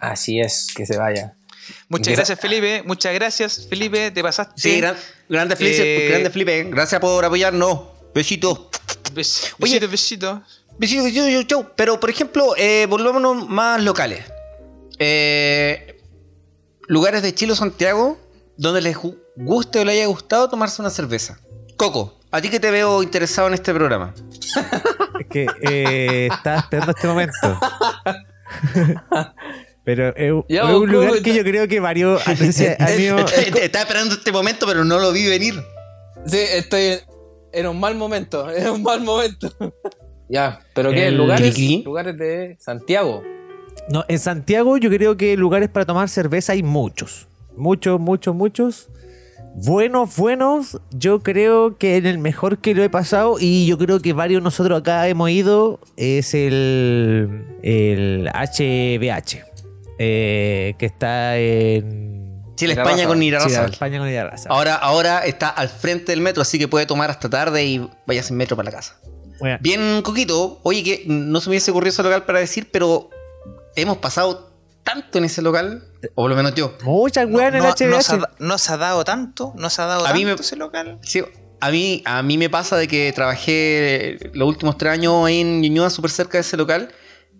Así es, que se vaya. Muchas Gra- gracias, Felipe. Muchas gracias, Felipe. Te pasaste. Sí, gran- grande Felipe, Eh, grande Felipe. Gracias por apoyarnos. Besitos. Bes- Oye. Besitos, besitos. Chau. Pero, por ejemplo, eh, volvámonos más locales. Eh, lugares de Chile o Santiago donde les gu- guste o les haya gustado tomarse una cerveza. Coco, a ti que te veo interesado en este programa. Es que eh, estaba esperando este momento. Pero es, un- Ya, es vos, un lugar ¿cómo que está? yo creo que varios. Estaba esperando este momento, pero no lo vi venir. Sí, estoy en, en un mal momento. En un mal momento. Ya, pero ¿qué? El- ¿Lugares? Cliqui. Lugares de Santiago. No, en Santiago yo creo que lugares para tomar cerveza hay muchos. Muchos, muchos, muchos. Buenos, buenos. Yo creo que en el mejor que lo he pasado, y yo creo que varios de nosotros acá hemos ido, es el, el HBH. eh, que está en Chile. España con sí, Irarrázaval. España con. Ahora, ahora está al frente del metro, así que puede tomar hasta tarde y vaya sin metro para la casa. Bueno, Bien, Coquito. Oye, que no se me hubiese ocurrido ese local para decir, pero hemos pasado tanto en ese local, o por lo menos yo. muchas weas en el No- HBH. nos, ha, nos ha dado tanto, nos ha dado A tanto mí me- ese local. Sí, a mí, a mí me pasa de que trabajé los últimos tres años ahí en Ñuñoa, súper cerca de ese local.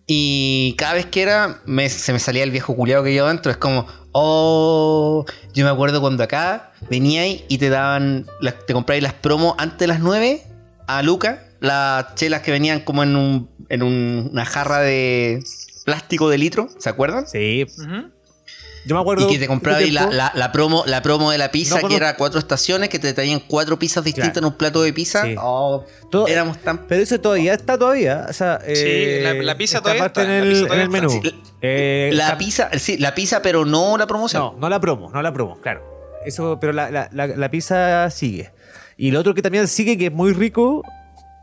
Y cada vez que era, me- se me salía el viejo culiado que llevaba dentro. Es como, oh, yo me acuerdo cuando acá veníais y te daban, te compráis las promos antes de las 9 a Luca, las chelas que venían como en, un, en un- una jarra de plástico de litro, ¿se acuerdan? Sí, yo me acuerdo. Y que te la, tiempo- la- la promo, la promo de la pizza, No que era cuatro estaciones, que te traían cuatro pizzas distintas Claro. en un plato de pizza. Sí. Oh, todo- éramos tan. Pero eso todavía está todavía. O sea, eh, la- la pizza está todavía está, en la el, pizza en todavía el menú. Sí, Eh, La pizza, sí, la pizza, pero no la promoción. No, no la promo, no la promo, claro. Eso, pero la, la, la, la pizza sigue. Y lo otro que también sigue, que es muy rico,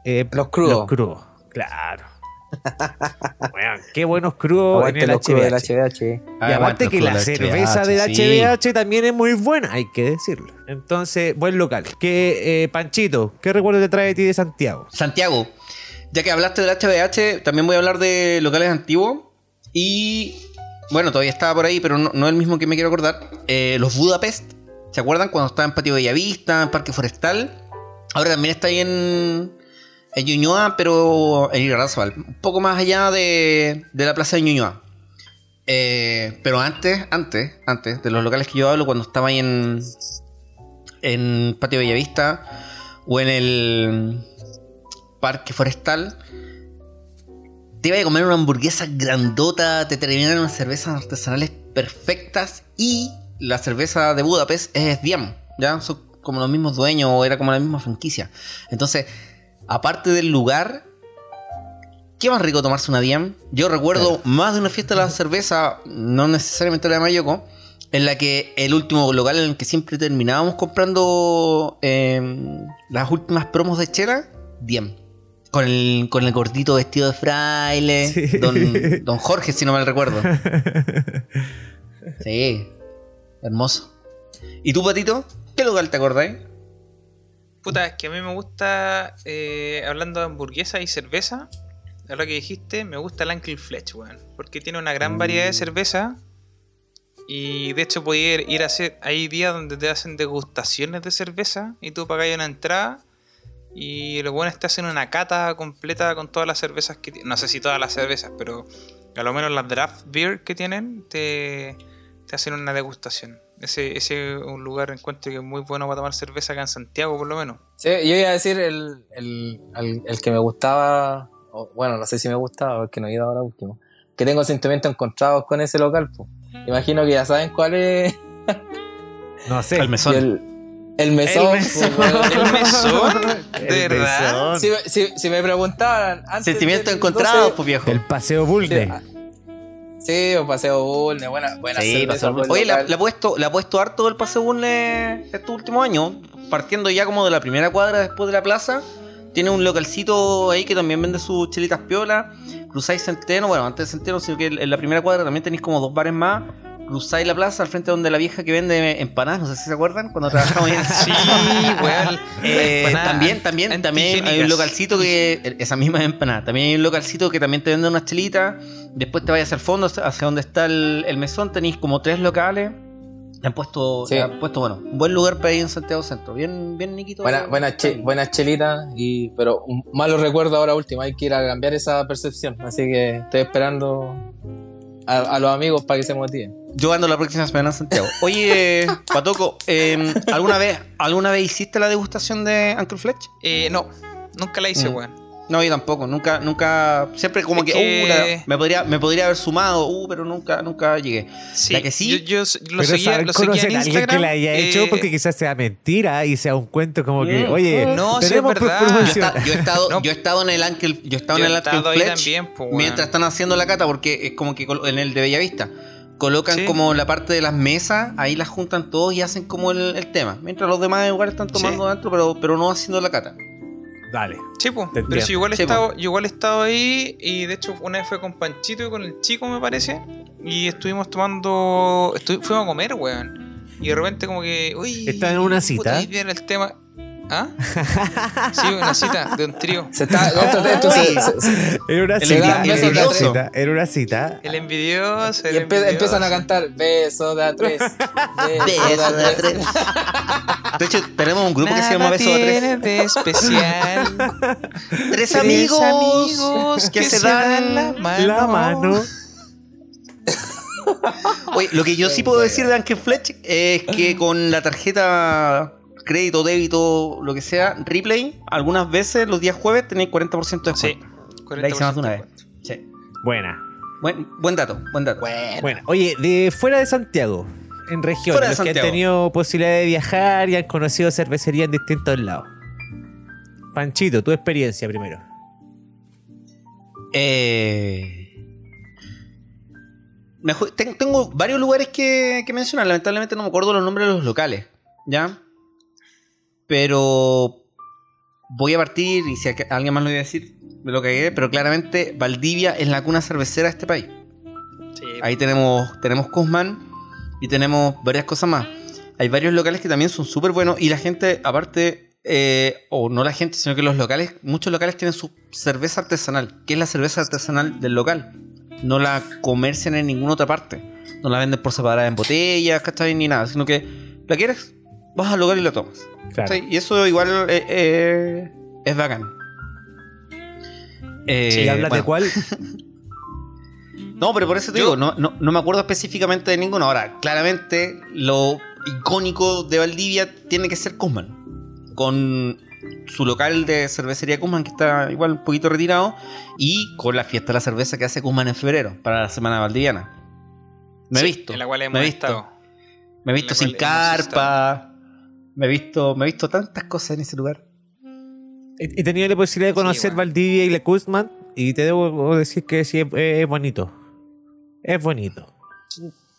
eh, Los crudos. Los crudos, claro. Bueno, qué buenos crudos en el del HBH. HBH. Y aparte que la cerveza del HBH, sí. HBH también es muy buena, hay que decirlo. Entonces, buen local. Que, eh, Panchito, ¿qué recuerdo te trae de ti de Santiago? Santiago, ya que hablaste del HBH, también voy a hablar de locales antiguos. Y bueno, todavía estaba por ahí, pero no, no el mismo que me quiero acordar. Eh, los Budapest, ¿se acuerdan? Cuando estaba en Patio Bellavista, en Parque Forestal. Ahora también está ahí en, en Ñuñoa, pero en Irarrázaval. Un poco más allá de, de la plaza de Ñuñoa. Eh, pero antes, antes, antes de los locales que yo hablo, cuando estaba ahí en, en Patio Bellavista o en el Parque Forestal, te iba a comer una hamburguesa grandota, te terminan unas cervezas artesanales perfectas y la cerveza de Budapest es Diam, ¿ya? Son como los mismos dueños o era como la misma franquicia. Entonces, aparte del lugar, ¿qué más rico tomarse una Diam? Yo recuerdo más de una fiesta de la cerveza, no necesariamente la de Mayoco, en la que el último local en el que siempre terminábamos comprando eh, las últimas promos de chela, Diem. Con el, con el gordito vestido de fraile, Sí. don, don Jorge, si no mal recuerdo. Sí, hermoso. ¿Y tú, Patito? ¿Qué local te acordáis? Puta, es que a mí me gusta, eh, hablando de hamburguesa y cerveza, ahora que dijiste, me gusta el Uncle Fletch, weón. Porque tiene una gran variedad de cerveza. Y de hecho podía ir, ir a hacer, hay días donde te hacen degustaciones de cerveza y tú pagas una entrada. Y los buenos te hacen una cata completa con todas las cervezas que tienen. No sé si todas las cervezas, pero a lo menos las draft beer que tienen te, te hacen una degustación. Ese, ese es un lugar encuentro que es muy bueno para tomar cerveza acá en Santiago, por lo menos. Sí, yo iba a decir el, el, el, el que me gustaba, o, bueno, no sé si me gustaba, porque no he ido ahora último, que tengo sentimientos encontrados con ese local. po. Imagino que ya saben cuál es No sé. El mesón. el, el mesón. El mesón. po, weón. ¿El mesón? ¿De El verdad? mesón. Si, me- si, si me preguntaran antes encontrados, 12, pues viejo. El paseo Bulne. Sí, Sí, o paseo Bulne, buena, buena Sí, buen Oye, la, la ha puesto, la puesto harto el paseo Bulne estos últimos años, partiendo ya como de la primera cuadra después de la plaza. Tiene un localcito ahí que también vende sus chelitas piola. Cruzáis Centeno, bueno, antes de Centeno, sino que en la primera cuadra también tenéis como dos bares más. Cruzáis la plaza al frente donde la vieja que vende empanadas, no sé si se acuerdan, cuando trabajamos ahí en el Sí, weón. Eh, Empanadas también, también, también hay un localcito que. Esa misma empanada. También hay un localcito que también te vende unas chelitas. Después te vayas al fondo, hacia donde está el, el mesón. Tenéis como tres locales. Le han puesto, Sí. le han puesto, bueno, un buen lugar para ir en Santiago Centro. Bien, bien Niquito. Buena, buenas che- buenas chelitas, y, pero un malo recuerdo ahora último. Hay que ir a cambiar esa percepción. Así que estoy esperando a, a los amigos para que se motiven. Yo ando la próxima semana en Santiago. Oye, Patoco, eh, ¿alguna vez ¿alguna vez hiciste la degustación de Uncle Fletch? Eh, no, nunca la hice, Mm. weón. No, yo tampoco, nunca, nunca, siempre como Es que, que- uh, la- me, podría, me podría haber sumado, uh, pero nunca, nunca llegué. Sí, La que sí- Yo, yo lo Pero seguía, lo seguía en alguien que Instagram. la haya hecho eh, porque quizás sea mentira y sea un cuento como que, Mm. oye, No, sí, tenemos es verdad. Yo, esta- yo he estado, No. yo he estado en el Uncle, yo he estado Yo en he el ahí Fletch también, pues, mientras están haciendo la cata, porque es como que en el de Bellavista colocan Sí. como la parte de las mesas, ahí las juntan todos y hacen como el, el tema, mientras los demás igual están tomando Sí. dentro, pero, pero no haciendo la cata. Dale. Sí, pues. Pero si igual, he estado, yo igual he estado ahí y de hecho una vez fue con Panchito y con el chico, me parece. Y estuvimos tomando. estu- fuimos a comer, weón. Y de repente, como que. Uy, ¿Estaba en una cita? puta, ahí viene el tema. ¿Ah? Sí, una cita de un trío. Se está, esto, esto se- se- se- Era una cita. Era una cita. Era una cita. El envidioso. El y empe- envidioso. empiezan a cantar beso de a tres. Beso, Beso de a tres. De hecho, tenemos un grupo que se llama Nada Beso a Tres. de especial. Tres Tres amigos, que, se dan la mano. La mano. Oye, lo que yo sí puedo decir de Uncle Fletch es que con la tarjeta crédito, débito, lo que sea, Replay, algunas veces los días jueves tenéis 40% de Sí. descuento. La hice más de una vez. Sí. Buena. Buen, buen dato, buen dato. Bueno, oye, de fuera de Santiago, en regiones, los que han Santiago. tenido posibilidad de viajar y han conocido cervecería en distintos lados. Panchito, tu experiencia primero. Eh, tengo varios lugares que, que mencionar. Lamentablemente no me acuerdo los nombres de los locales. ¿Ya? Pero voy a partir, y si alguien más lo voy a decir, me lo cagué, pero claramente Valdivia es la cuna cervecera de este país. Sí, Ahí tenemos, tenemos Kuzman y tenemos varias cosas más. Hay varios locales que también son súper buenos y la gente, aparte, eh, o no la gente, sino que los locales, muchos locales tienen su cerveza artesanal, que es la cerveza artesanal del local. No la comercian en ninguna otra parte. No la venden por separada en botellas, ¿cachai? Ni nada, sino que la quieres, vas al local y la tomas. Y eso igual eh, eh, es bacán. Eh, ¿Y hablas de cuál? No, pero por eso te Yo- digo, no, no, no me acuerdo específicamente de ninguno. Ahora, claramente, lo icónico de Valdivia tiene que ser Kuzman. Con su local de cervecería Kuzman, que está igual un poquito retirado, y con la fiesta de la cerveza que hace Kuzman en febrero, para la semana valdiviana. Me he Sí, visto. En la cual me hemos he visto. estado. Me he visto sin carpa. Me he visto, me he visto tantas cosas en ese lugar. He he tenido la posibilidad de Sí, conocer bueno. Valdivia y Le Kuzman y te debo decir que sí, es, es bonito. Es bonito.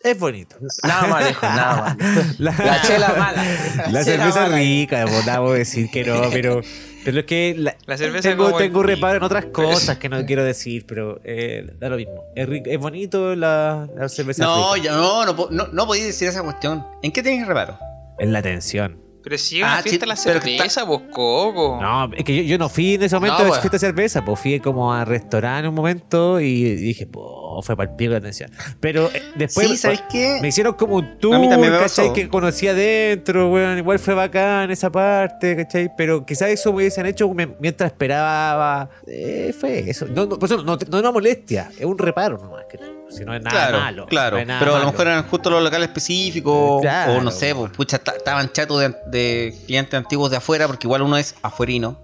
Es bonito. Nada más lejos, nada más. La, La chela mala. la chela cerveza mala. rica, puedo decir que no, pero, pero es que la- La cerveza tengo, tengo pico. reparo en otras cosas que no quiero decir, pero eh, da lo mismo. Es, rico- es bonito la, la cerveza No, rica. ya no, no, no, no podía decir esa cuestión. ¿En qué tienes reparo? Es la tensión. Pero si es una Ah, fiesta sí, la pero que está- cerveza, vos coco. No, es que yo, yo no fui en ese momento No, de bueno. fiesta de cerveza, pues fui como a restaurante en un momento y dije, pues fue para el pico de atención. Pero eh, después sí, ¿sabes qué? me hicieron como un tour, A ¿cachai? Que conocí adentro, weón, igual fue bacán esa parte, ¿cachai? Pero quizás eso me hubiesen hecho mientras esperaba. Eh, fue eso. No, no, no, no, no es una molestia, es un reparo nomás. que. Si no es nada Claro, malo. claro. no es nada pero a lo malo. mejor eran justo los locales específicos. Claro, o no sé, pues, pucha, estaban chatos de, de clientes antiguos de afuera, porque igual uno es afuerino.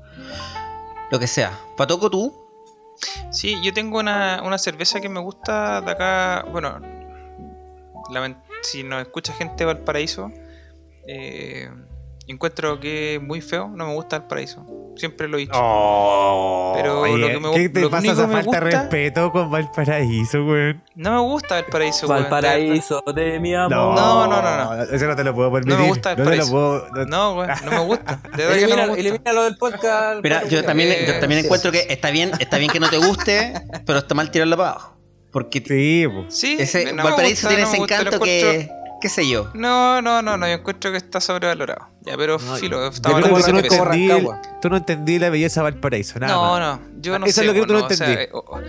Lo que sea. Patoco, tú. Sí, yo tengo una, una cerveza que me gusta de acá. Bueno, si nos escucha gente de Valparaíso, eh, encuentro que es muy feo. No me gusta Valparaíso. Siempre lo he dicho. Oh, Pero oye, lo que me ¿Qué te lo pasa esa falta de respeto con Valparaíso, weón? No me gusta Valparaíso. weón, de Valparaíso de mi amor. No, no, no, no. Eso no te lo puedo permitir. No me gusta No te lo Valparaíso. puedo. no-. No, weón, no me gusta. No me gusta. elimínalo del podcast. Mira, yo también, Eh, yo también sí. encuentro que está bien, está bien que no te guste, pero está mal tirarla para abajo. Porque Sí. Sí, ese no me Valparaíso gusta, tiene no ese lo encanto que, qué sé yo. No, no, no, no, yo encuentro que está sobrevalorado. Ya, pero No, filo, Yo estamos creo hablando no, de cerveza. entendí, tú no entendí la belleza de Valparaíso, nada No, más. no, yo no Eso sé. es lo que tú no bueno, o sea, entendí. o-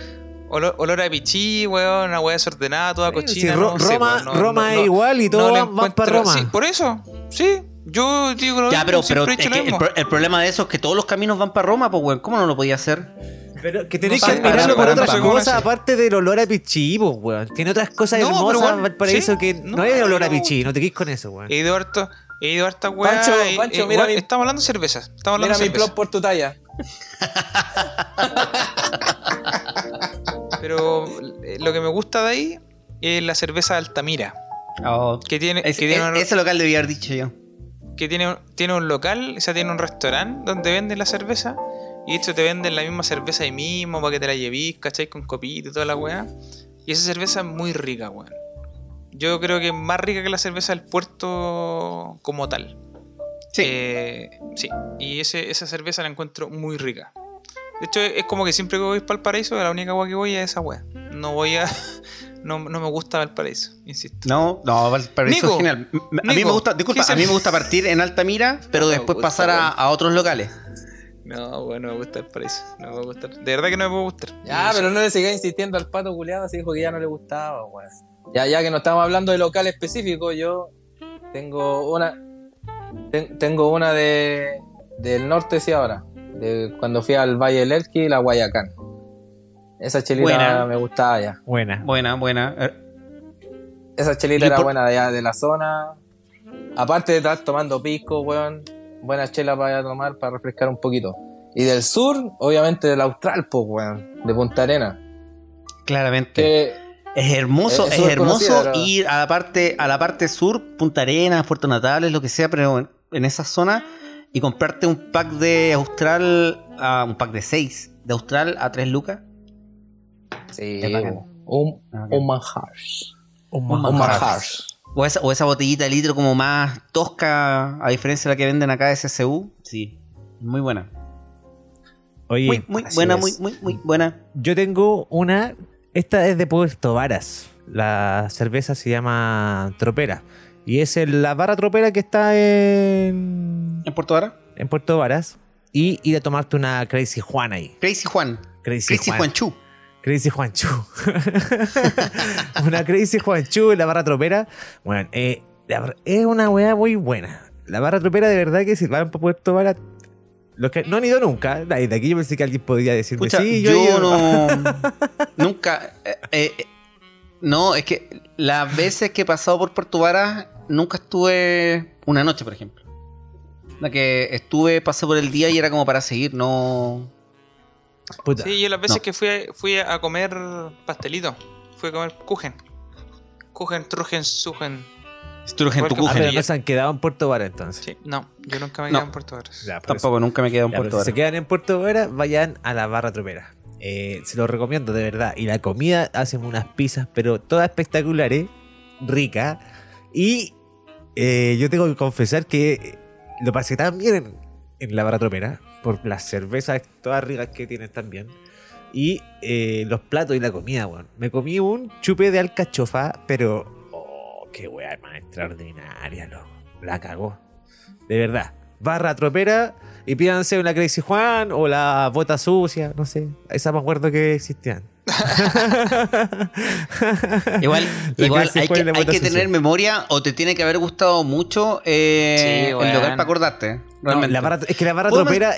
olor, olor a pichí, weón, una weá desordenada, toda cochina. Ro- no Roma- no- Roma no- es no- igual y no todos lo van- para Roma. Sí, por eso, sí, yo digo lo Ya, pero, pero es que el, el problema de eso es que todos los caminos van para Roma, pues, weón. ¿Cómo no lo podía hacer? Pero que tenés No que admirarlo para- por para- otras para- cosas, para- aparte del olor a pichí, pues, weón. Tiene otras cosas No, pero, hermosas weón, Valparaíso sí. que No, no, es olor a pichí, no te quedes con eso, weón. He ido harto, he ido harta weá. Pancho, y- Pancho, y- mira weón, mi- Estamos hablando de cervezas. Estamos hablando Mira de mi cervezas. plot por tu talla. Pero eh, lo que me gusta de ahí es la cerveza Altamira. Que tiene, Ese, que tiene, un, ese local debía haber dicho yo. que tiene, un- tiene un local, o sea, tiene un restaurante donde venden la cerveza. Y de hecho te venden la misma cerveza ahí mismo para que te la llevís, ¿cachai? Con copito y toda la weá. Y esa cerveza es muy rica, weón. Yo creo que es más rica que la cerveza del puerto como tal. Sí. Eh, sí. Y ese, esa cerveza la encuentro muy rica. De hecho, es como que siempre que voy para el paraíso, la única agua que voy es esa weá. No voy a. No, no me gusta Valparaíso, insisto. No, no, Valparaíso es genial. A mí Nico, me gusta, disculpa, ¿qué a mí me gusta partir en Altamira, pero No después pasar a, a otros locales. No, bueno, no me gusta el paraíso. No me va a gustar. De verdad que no me puede gustar. Ya, pero no le sigas insistiendo al pato culiado, así dijo que ya no le gustaba, weón. Ya, ya que no estamos hablando de local específico, yo tengo una. ten- tengo una de. del norte, sí, ahora. De cuando fui al Valle del Elqui y la Guayacán. Esa chelita Buena. me gustaba ya. Buena. Buena, buena. Eh, Esa chelita era por- buena de allá de la zona. Aparte de estar tomando pisco, weón. Buena chela para tomar, para refrescar un poquito. Y del sur, obviamente del Austral, pues, weón. De Punta Arena. Claramente. Que Es hermoso, Es- hermoso ir a la parte, a la parte sur, Punta Arenas, Puerto Natales, lo que sea, pero en, en esa zona y comprarte un pack de Austral, a un pack de 6 de Austral a 3 lucas. Sí, un, un manjar. Un manjar. O esa, o esa botellita de litro como más tosca, a diferencia de la que venden acá de SSU. Sí, muy buena. Oye, Muy, muy buena, es. muy, muy, muy buena. yo tengo una. Esta es de Puerto Varas. La cerveza se llama Tropera. Y es el- la barra tropera que está en, ¿En Puerto Vara? en Puerto Varas. Y ir a tomarte una Crazy Juan ahí. Crazy Juan. Crazy, Crazy Juan. Juanchu. Crazy Juanchu. una Crazy Juanchu en la barra tropera. Bueno, eh, la es una weá muy buena. La barra tropera, de verdad que si van para Puerto Vara. Los que no han ido nunca, de aquí yo pensé que alguien podría decirme Pucha, sí, yo, yo, he ido". no. nunca. eh, eh, no, es que las veces que he pasado por Puerto Vara, nunca estuve una noche, por ejemplo. La que estuve, pasé por el día y era como para seguir, no. Puta. Sí, yo las veces No. que fui a, fui a comer pastelito, fui a comer kuchen. Kuchen, trujen, sujen. Estuve en tu Welcome. Ah, no se han quedado en Puerto Vara entonces. Sí, no, yo nunca me No. quedé en Puerto Varas. Ya, por eso. Tampoco, nunca me he quedado en Ya, Puerto si se Vara. quedan en Puerto Vara, vayan a la barra tropera. Eh, se lo recomiendo de verdad. Y la comida, hacen unas pizzas, pero todas espectaculares, ricas. Y eh, yo tengo que confesar que lo pasé tan bien en, en la barra tropera, por las cervezas todas ricas que tienen también. Y eh, los platos y la comida, weón. Me comí un chupe de alcachofa, pero. Oh, qué weá más extraordinaria, loco. La cagó. De verdad. Barra tropera y pídanse una Crazy Juan o la bota sucia, no sé. Esa me acuerdo que existían. Igual, igual hay que, hay que tener memoria o te tiene que haber gustado mucho eh, Sí, el local para acordarte. No, Realmente. la barra- es que la barra ¿Puedo tropera,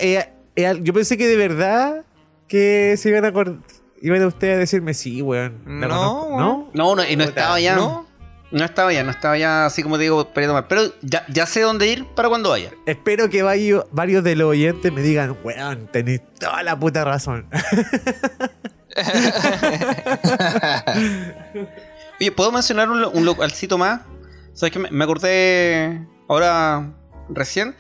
yo pensé que de verdad que se iban a acordar. iban ustedes a decirme, sí, weón. No, conozco". weón. ¿No? No, no, y no estaba ya. ¿No? No estaba ya, no estaba ya así como te digo, periodo mal. Pero ya, ya sé dónde ir para cuando vaya. Espero que varios, varios de los oyentes me digan, weón, tenéis toda la puta razón. Oye, ¿puedo mencionar un, lo- un localcito más? ¿Sabes que me, me acordé ahora recién?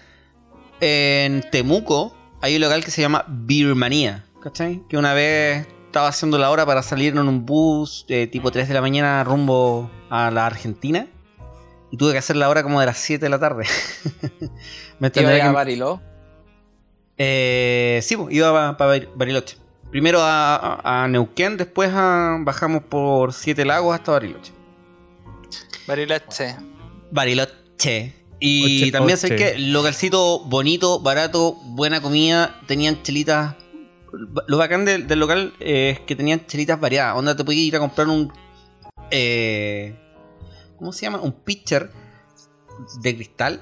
En Temuco hay un local que se llama Birmania, ¿cachai? Que una vez estaba haciendo la hora para salir en un bus eh, tipo 3 de la mañana rumbo a la Argentina. Y tuve que hacer la hora como de las 7 de la tarde. me Iba a que- Bariló. eh, sí, iba para Bariloche. Primero a, Neuquén, después a- bajamos por Siete Lagos hasta Bariloche. Bariloche. Bariloche. Y Oche, también sé que localcito bonito, barato, buena comida, tenían chelitas. Lo bacán del, del local eh, es que tenían chelitas variadas. Onda, te podías ir a comprar un. eh, ¿Cómo se llama? Un pitcher de cristal.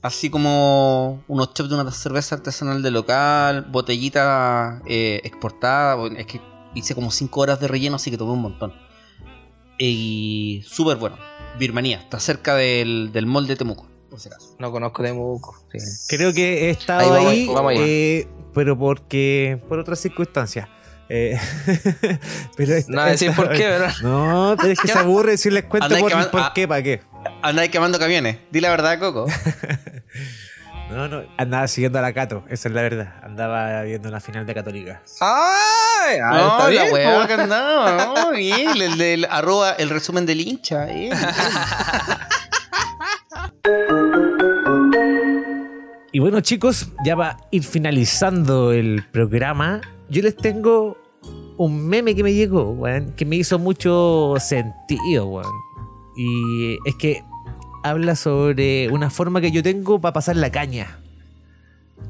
Así como unos chops de una cerveza artesanal de local, botellita eh, exportada. Es que hice como 5 horas de relleno, así que tomé un montón. Y súper bueno. Birmanía, está cerca del, del mall de Temuco, por si acaso. No conozco Temuco. sí. Creo que he estado Ahí vamos, ahí, vamos allá. eh, pero porque por otras circunstancias. Eh, pero esta- No decir esta- por qué, ¿verdad? No, pero es que se aburre si les cuento por, que van- por qué, para qué. Andáis quemando camiones, di la verdad, Coco. No, no, andaba siguiendo a la Cato, esa es la verdad. Andaba viendo una final de Católica. ¡Ay! ah, no, está la bien, po. que andaba, no, bien, el del arroba el resumen del hincha, eh. Y bueno, chicos, ya va a ir finalizando el programa. Yo les tengo un meme que me llegó, weón, que me hizo mucho sentido, weón. Y es que habla sobre una forma que yo tengo para pasar la caña.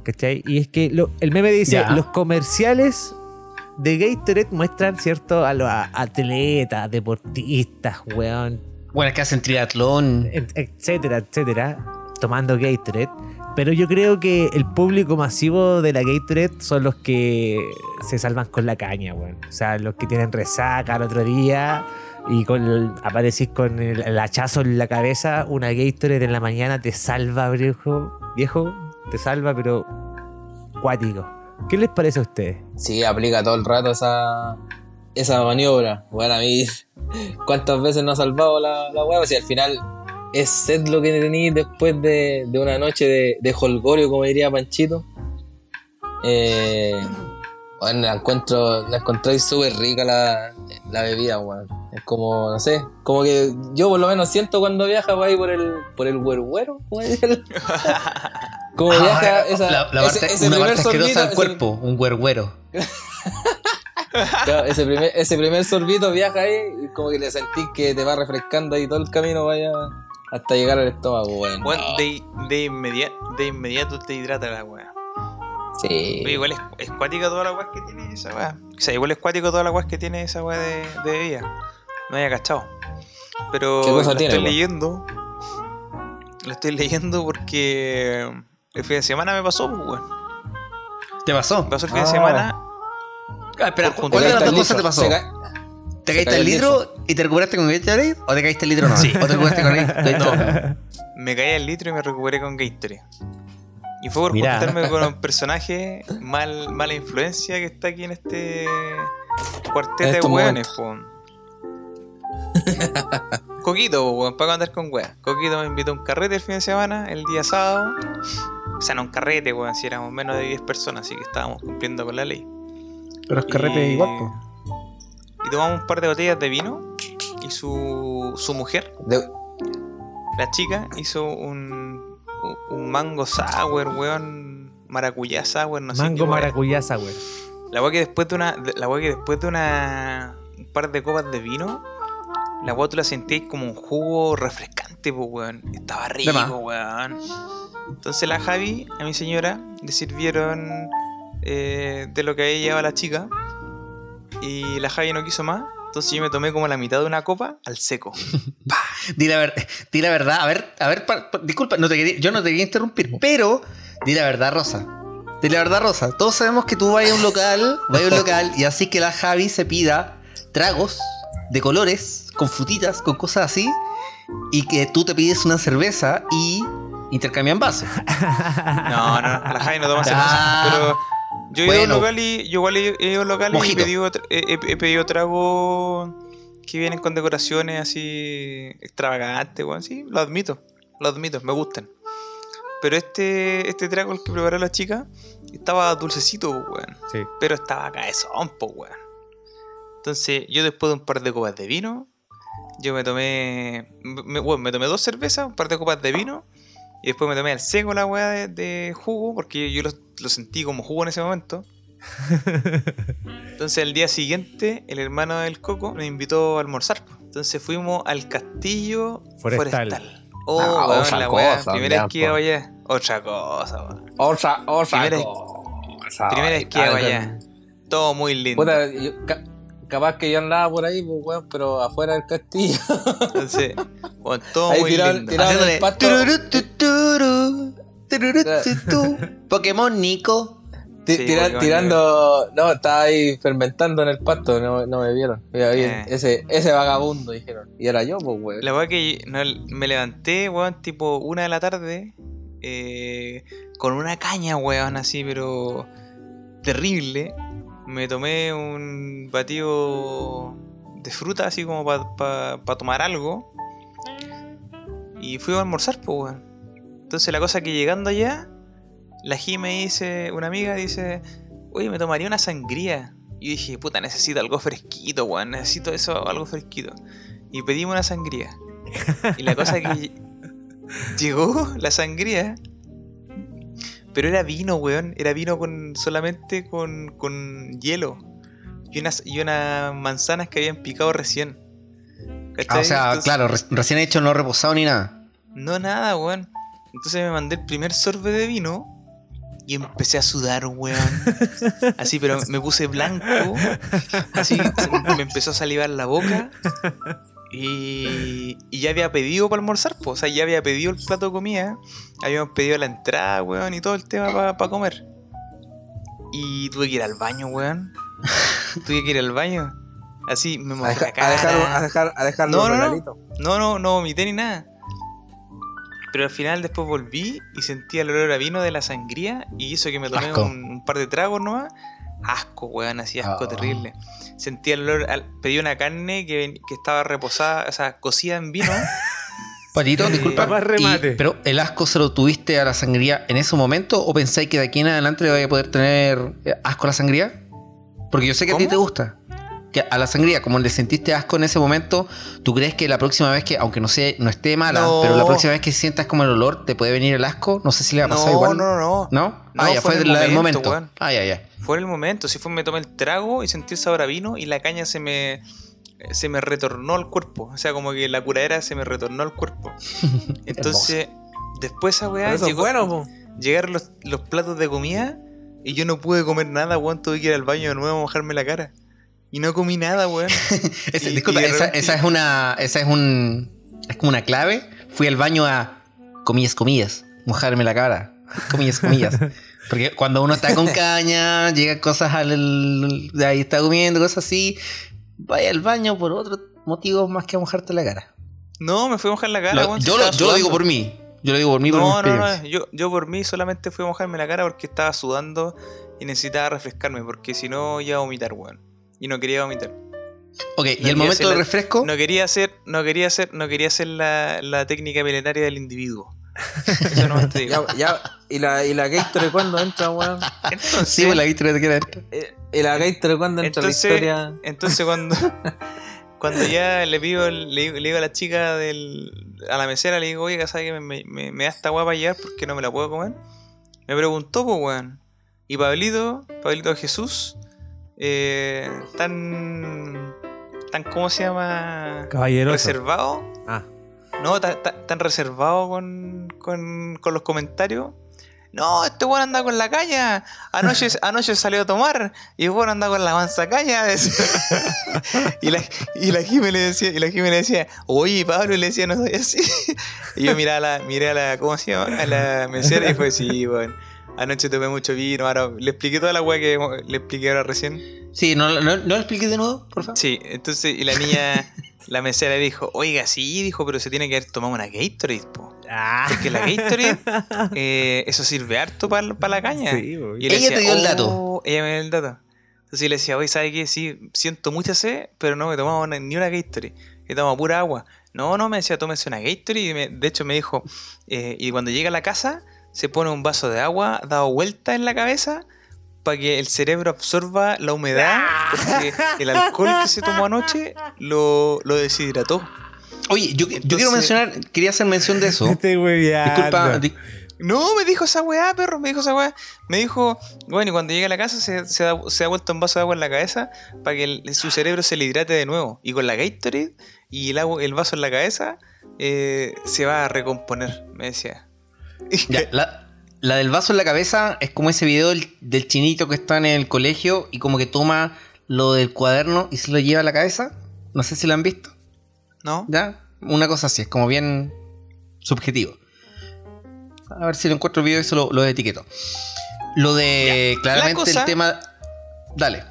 ¿Cachai? Y es que lo- el meme dice, los comerciales de Gatorade muestran, ¿cierto? A los atletas, deportistas, weón, Bueno, es que hacen triatlón. et- etcétera, etcétera, tomando Gatorade. Pero yo creo que el público masivo de la Gatorade son los que se salvan con la caña, weón. O sea, los que tienen resaca al otro día y con el- aparecís con el, el hachazo en la cabeza, una Gatorade en la mañana te salva, viejo. Viejo, te salva, pero cuático. ¿Qué les parece a ustedes? Sí, aplica todo el rato esa, esa maniobra. Bueno, a mí, ¿cuántas veces no ha salvado la, la? Si al final es sed lo que tenéis después de, de una noche de, de holgorio, como diría Panchito. Eh, bueno, la encuentro, la encontráis súper rica la, la bebida, weón. Es como, no sé, como que yo por lo menos siento cuando viaja por ahí por el, por el huerguero, como Como viaja esa, la, la ese- parte, ese una primer parte asquerosa ese- cuerpo, un güergüero. Claro, ese, primer, ese primer sorbito viaja ahí y como que le sentís que te va refrescando ahí todo el camino vaya hasta llegar al estómago, weón. Bueno, No, de, de, inmediato, de inmediato te hidrata la weá. Sí. Oye, igual es, es cuática toda la weá que tiene esa weá. O sea, igual es cuático toda la weá que tiene esa weá de, de bebida. No había cachado. Pero ¿Qué cosa lo tiene, estoy leyendo. Lo estoy leyendo porque el fin de semana me pasó, pues, weón. ¿Te pasó? Me pasó el fin Ah. de semana. Ah, espera, Por ¿cuál de las dos cosas te pasó? ¿Te caíste el litro y te recuperaste con Gatorade? ¿O te caíste el litro no? Sí. ¿O te recuperaste con Gatorade? Me caí al litro y me recuperé con Gatorade. Y fue por juntarme con un personaje mal, mala influencia que está aquí en este cuarteto En de po. Coquito, po, weón, para andar con weas. Coquito me invitó a un carrete el fin de semana, el día sábado. O sea, no un carrete, weón, si éramos menos de 10 personas, así que estábamos cumpliendo con la ley. Pero es carrete Y- igual, po. Y tomamos un par de botellas de vino y su, su mujer, de- la chica, hizo un, un mango sour, weón, maracuyá sour, no sé qué Mango maracuyá sour. La weá que después de una. La weá que después de una. un par de copas de vino. La weá tú la sentías como un jugo refrescante, pues weón. Estaba rico, weón. Entonces la Javi, a mi señora, le sirvieron eh, de lo que había llevado la chica. Y la Javi no quiso más. Entonces yo me tomé como la mitad de una copa al seco. Di la, ver- di la verdad, a ver, a ver, pa- pa- disculpa, no te quería- yo no te quería interrumpir, pero di la verdad, Rosa. de la verdad rosa. Todos sabemos que tú vas a un local, vas a un local y así que la Javi se pida tragos de colores, con frutitas, con cosas así, y que tú te pides una cerveza y intercambian vasos. No, no, la Javi no toma cerveza. Ah. Pero yo he ido a un Bueno. local y yo igual he, he ido a un local y he pedido, he, pedido tragos que vienen con decoraciones así extravagantes, weón. Sí, lo admito, lo admito, me gustan. Pero este, este trago el que preparó la chica estaba dulcecito, weón. Sí. Pero estaba cabezón, po, weón. Entonces, yo después de un par de copas de vino, yo me tomé. Me, bueno, me tomé dos cervezas, un par de copas de vino. Y después me tomé al seco la weá de, de jugo, porque yo lo, lo sentí como jugo en ese momento. Entonces, al día siguiente, el hermano del Coco me invitó a almorzar. Entonces, fuimos al castillo Forestal. forestal. Oh, Ah, weón, otra la weá. cosa, Primera vez que iba po. allá. Otra cosa, weón. Otra, otra Primera- cosa. Primera vez que iba Ah, allá. Todo muy lindo. Puta, yo- ca- capaz que yo andaba por ahí, pues, weón, pero afuera del castillo. Entonces, bueno, todo Ahí muy tiraron- lindo. tiraron- Haciéndole el pato. tururú, tu, turu, tururú, tu, tu. Pokémon Nico. Ti- Sí, tira- porque tirando. No, estaba ahí fermentando en el pasto, no, no me vieron. Mira, bien, Eh. ese, ese vagabundo, dijeron. Y era yo, pues, weón. La weá que no, me levanté, weón, tipo una de la tarde, eh, con una caña, weón, así, pero terrible. Me tomé un batido de fruta, así como para tomar algo. Y fui a almorzar, pues, weón. Entonces la cosa que llegando allá, la G me dice, una amiga dice, oye, me tomaría una sangría. Y yo dije, puta, necesito algo fresquito, weón, necesito eso, algo fresquito. Y pedimos una sangría. Y la cosa que lle- llegó la sangría. Pero era vino, weón. Era vino con solamente con, con hielo. Y unas, y unas manzanas que habían picado recién. Ah, o sea, Entonces- claro, re- recién hecho, no reposado ni nada. No, nada, weón. Entonces me mandé el primer sorbe de vino. Y empecé a sudar, weón. Así, pero me puse blanco. Así, me empezó a salivar la boca. Y, y ya había pedido para almorzar, pues. O sea, ya había pedido el plato de comida. Habíamos pedido la entrada, weón, y todo el tema para comer. Y tuve que ir al baño, weón. tuve que ir al baño. Así, me A, mojé deja- la cara. a dejar, a dejar, a dejar No, los no, no. No, no, no vomité ni nada. Pero al final después volví y sentí el olor a vino de la sangría y hizo que me tomé un, un par de tragos nomás. Asco, weón, así asco Ah. terrible. Sentí el olor, al- pedí una carne que, estaba reposada, o sea, cocida en vino. Patito, Sí. disculpa. Papá, remate. y- pero el asco se lo tuviste a la sangría en ese momento o pensáis que de aquí en adelante le vaya a poder tener eh, asco a la sangría? Porque yo sé que a ti te gusta. Que a la sangría, como le sentiste asco en ese momento, ¿tú crees que la próxima vez que, aunque no sea, no esté mala, No. pero la próxima vez que sientas como el olor, te puede venir el asco? No sé si le va a pasar no, igual. no, no. ¿No? No, ah, ya fue el la del momento, momento. Ah, ya, ya. Fue el momento, si fue me tomé el trago y sentí el sabor a vino y la caña se me se me retornó al cuerpo, o sea, como que la curadera se me retornó al cuerpo. Entonces, después esa weá llegó- bueno, llegaron los, los platos de comida y yo no pude comer nada, weón. Tuve que ir al baño de nuevo a mojarme la cara. Y no comí nada, weón. Y- disculpa, y esa, repente- esa es una. Esa es un. Es como una clave. Fui al baño a. Comillas, comillas. Mojarme la cara. Comillas, comillas. Porque cuando uno está con caña, llegan cosas al. De ahí está comiendo, cosas así. Vaya al baño por otro motivo más que a mojarte la cara. No, me fui a mojar la cara, Lo- weón. si yo, lo, estaba yo lo digo por mí. Yo lo digo por mí, por No, no, no. Yo, yo por mí solamente fui a mojarme la cara porque estaba sudando y necesitaba refrescarme. Porque si no, iba a vomitar, weón. Y no quería vomitar. Ok, y el momento la- refresco. No quería hacer, no quería hacer, no quería hacer la, la técnica milenaria del individuo. Eso no te digo. Ya, ya, ¿y la, y la Gatorade cuándo entra, weón? Entonces, sí, pues la viste que queda dentro. Eh, ¿Y la Gatorade cuándo entra Entonces, la historia? entonces cuando, cuando ya le pido, le, digo- le digo a la chica del, a la mesera, le digo, oye, ¿sabes que me, me, me da esta guapa llevar porque no me la puedo comer? Me preguntó, pues, weón. Y Pablito, Pablito Jesús, eh, tan, tan, ¿cómo se llama? Caballeroso. Reservado. Ah, No, tan, tan- tan reservado con, con, con los comentarios. No, este weón anda con la caña. Anoche, anoche salió a tomar y el weón anda con la mansa caña. y la, y la Jime le decía, y la Jime le decía, oye Pablo, y le decía, no soy así. y yo miré a la, miré a la, ¿cómo se llama? A la mesera y fue, sí, weón. Anoche tomé mucho vino. Ahora le expliqué toda la weá que le expliqué ahora recién. Sí, ¿no, no, no lo expliqué de nuevo, por favor? Sí, entonces, y la niña, la mesera dijo, oiga, sí, dijo, pero se tiene que haber tomado una Gatorade, po. Ah. Porque la Gatorade, eh, eso sirve harto para la caña. Sí. Y Ella te dio el dato. "Oh", ella me dio el dato. Entonces le decía, oye, ¿sabes qué? Sí, siento mucha sed, pero no me tomaba una- ni una Gatorade. He tomado pura agua. No, no, me decía, tómese una Gatorade. Y me- de hecho me dijo, eh, y cuando llega a la casa, se pone un vaso de agua dado vuelta en la cabeza para que el cerebro absorba la humedad, porque el alcohol que se tomó anoche lo, lo deshidrató. Oye, yo, yo quiero Entonces- mencionar, quería hacer mención de eso. Este güey ya. Disculpa, di- No, me dijo esa weá, perro, me dijo esa weá. Me dijo, bueno, y cuando llegue a la casa se, se, da, se ha vuelto un vaso de agua en la cabeza para que el- su cerebro se le hidrate de nuevo. Y con la Gatorade y el, agua, el vaso en la cabeza eh, se va a recomponer, me decía. Ya, la, la del vaso en la cabeza es como ese video del, del chinito que está en el colegio y como que toma lo del cuaderno y se lo lleva a la cabeza. No sé si lo han visto. ¿No? ¿Ya? Una cosa así, es como bien subjetivo. A ver si lo encuentro el video y eso lo, lo etiqueto. Lo de Ya. claramente cosa- el tema. Dale.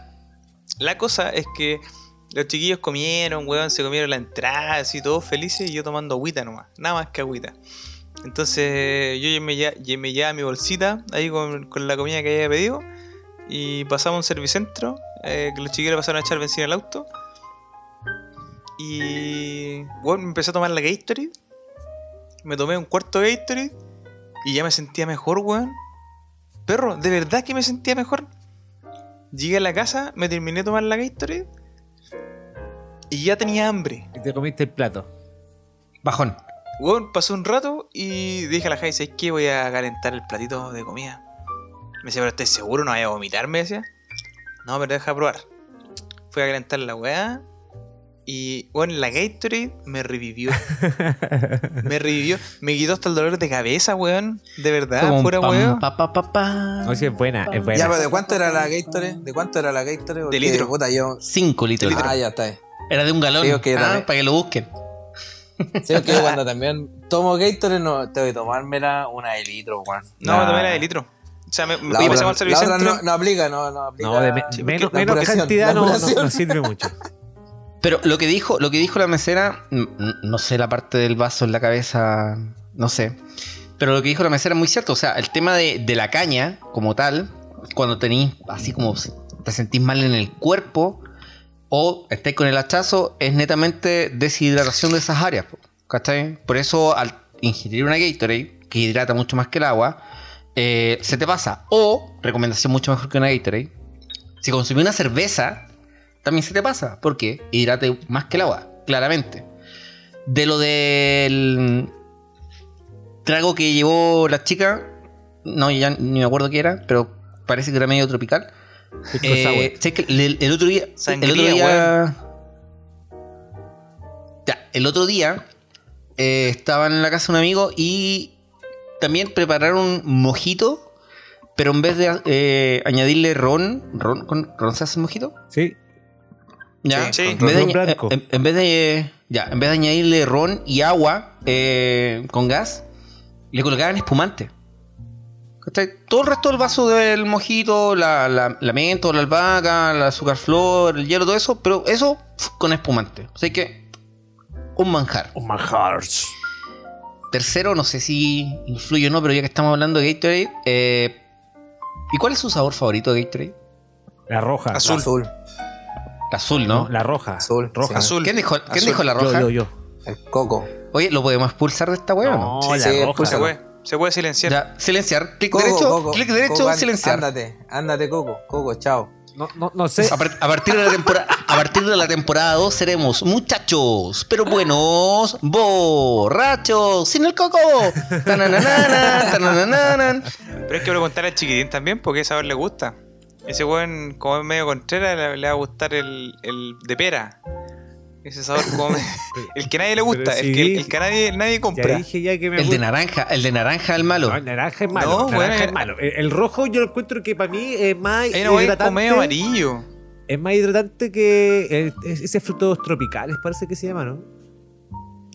La cosa es que los chiquillos comieron, weón, se comieron la entrada, así todos felices y yo tomando agüita nomás, nada más que agüita. Entonces yo me, llevaba mi bolsita ahí con, con la comida que había pedido y pasamos a un servicentro, eh, que los chiquillos pasaron a echar benzina al auto. Y bueno, me empecé a tomar la Gatorade. Me tomé un cuarto de Gatorade y ya me sentía mejor, weón. Perro, de verdad que me sentía mejor. Llegué a la casa, me terminé de tomar la Gatorade y ya tenía hambre. Y te comiste el plato. Bajón. Weón, pasó un rato y dije a la Jai, ¿sabes qué? Voy a calentar el platito de comida. Me decía, pero estoy seguro, no vaya a vomitar, me decía. No, pero deja probar. Fui a calentar la weá. Y, bueno, la Gatorade me revivió. me revivió. Me quitó hasta el dolor de cabeza, weón. De verdad, Como un fuera pam, weón. pa, pa, pa, es buena, es buena. Ya, pero ¿de cuánto era la Gatorade? ¿De cuánto era la Gatorade? Porque, litro. puta, yo... Cinco litros. Ah, ya está. Era de un galón. Sí, Ah, para que lo busquen. Sí, es que yo cuando también tomo Gatorade no tengo que tomármela una de litro, weón. No, Nah. me tomé la de litro. O sea, me, me La fui otra, pasamos al la otra servicentro. no, no aplica, no, no aplica. No, de me- Sí, menos, cantidad la no, no, sirve mucho. Pero lo que dijo, lo que dijo la mesera, no sé la parte del vaso en la cabeza, no sé. Pero lo que dijo la mesera es muy cierto. O sea, el tema de, de la caña, como tal, cuando tenéis así como te sentís mal en el cuerpo o estáis con el hachazo, es netamente deshidratación de esas áreas. ¿Cachai? Por eso al ingerir una Gatorade, que hidrata mucho más que el agua, eh, se te pasa. O, recomendación mucho mejor que una Gatorade, si consumís una cerveza, también se te pasa. porque Hidrate más que el agua, claramente. De lo del trago que llevó la chica, no, ya ni me acuerdo qué era, pero parece que era medio tropical. Eh, sour. sé que el, el otro día. el otro día. Ya, el otro día eh, estaba en la casa de un amigo y también prepararon un mojito, pero en vez de eh, añadirle ron, ron, ¿con ron se hace el mojito? Sí, Ya, Sí, en, vez de, blanco. en- en vez de ya, en vez de añadirle ron y agua eh, con gas, le colocaban espumante. ¿Cachai? Todo el resto del vaso del mojito, la, la, la menta, la albahaca, la azúcar flor, el hielo, todo eso, pero eso con espumante. Así que, un manjar. My heart. Tercero, no sé si influye o no, pero ya que estamos hablando de Gatorade, eh, ¿y cuál es su sabor favorito de Gatorade? La roja. Azul. Azul. La azul, No, ¿no? la roja. Azul, Roja. sí. Azul. ¿Quién dijo, ¿quién Azul. dijo la Yo, roja? yo, yo. El coco. Oye, ¿lo podemos expulsar de esta weá o no? No, Sí, la sí, roja. Se puede, silenciar. Ya, silenciar. Clic Coco, derecho, coco, clic derecho, coco, silenciar. Ándate, ándate, coco. Coco, chao. No, no, no sé. A, par- a partir de la temporada, a partir de la temporada 2 seremos muchachos, pero buenos, borrachos, sin el coco. Tananana, tananana. Pero hay que preguntarle al chiquitín también porque sabor le gusta. Ese weón, como es medio contrera, le, le va a gustar el, el de pera. Ese sabor como me- el que a nadie le gusta, el, que, el nadie, nadie Ya compra. dije ya que me El de naranja, el de naranja el malo. No, el naranja es malo. No, naranja bueno, es malo. El, el rojo yo lo encuentro que para mí es más como hidratante. medio amarillo. Es más hidratante que eh, es- ese frutos tropicales, parece que se llama, ¿no?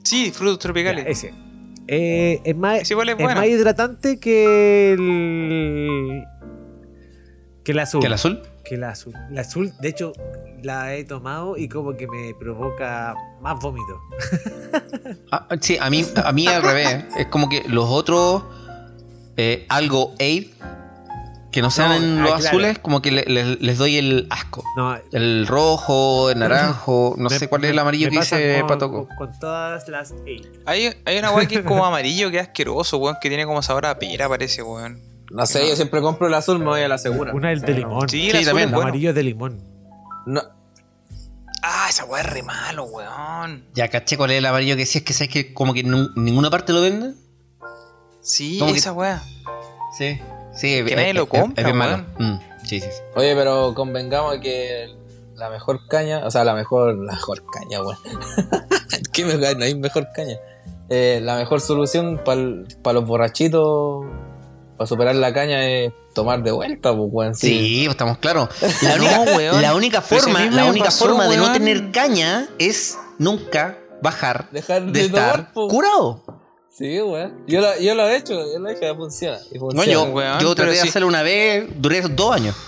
Sí, frutos Ya, tropicales. ese. Eh, es más, es es más hidratante que el. Que el azul. ¿Que el azul? Que el azul. El azul, de hecho, la he tomado y como que me provoca más vómito. Ah, sí, a mí, a mí al revés. Es como que los otros, eh, algo aid, que no sean No, ah, los claro. azules, como que le- le- les doy el asco. No, El rojo, el naranjo, no me- sé cuál es el amarillo que dice con, Patoco. Con, con todas las eight. Hay, hay una weá que es como amarillo, que es asqueroso, weón, que tiene como sabor a pera, parece, weón. No sé, yo siempre compro el azul, me voy a la segura. Una es de limón. Sí, Sí, el azul también. es el bueno. amarillo es de limón. No, Ah, esa weá es re malo, weón. Ya caché cuál es el amarillo que sí es que sabes que como que en ninguna parte lo venden. Sí, ¿Cómo que- esa weá. Sí. Sí, Que nadie lo compra, bien malo. weón. Mm, sí, sí, sí. Oye, pero convengamos que la mejor caña, o sea, la mejor, la mejor caña, weón. ¿Qué me No hay mejor caña. Eh, la mejor solución para los borrachitos, para superar la caña, es tomar de vuelta, pues, weón. Sí, estamos claros. La No, única, weón. la única forma, la única pasó, forma de no tener caña es nunca bajar Dejar de de estar tomar, curado. Sí, weón. Yo lo, yo lo he hecho, yo lo he hecho, ya funciona. y No, funciona. yo, weón, yo traté de sí. hacerlo una vez, duré dos años.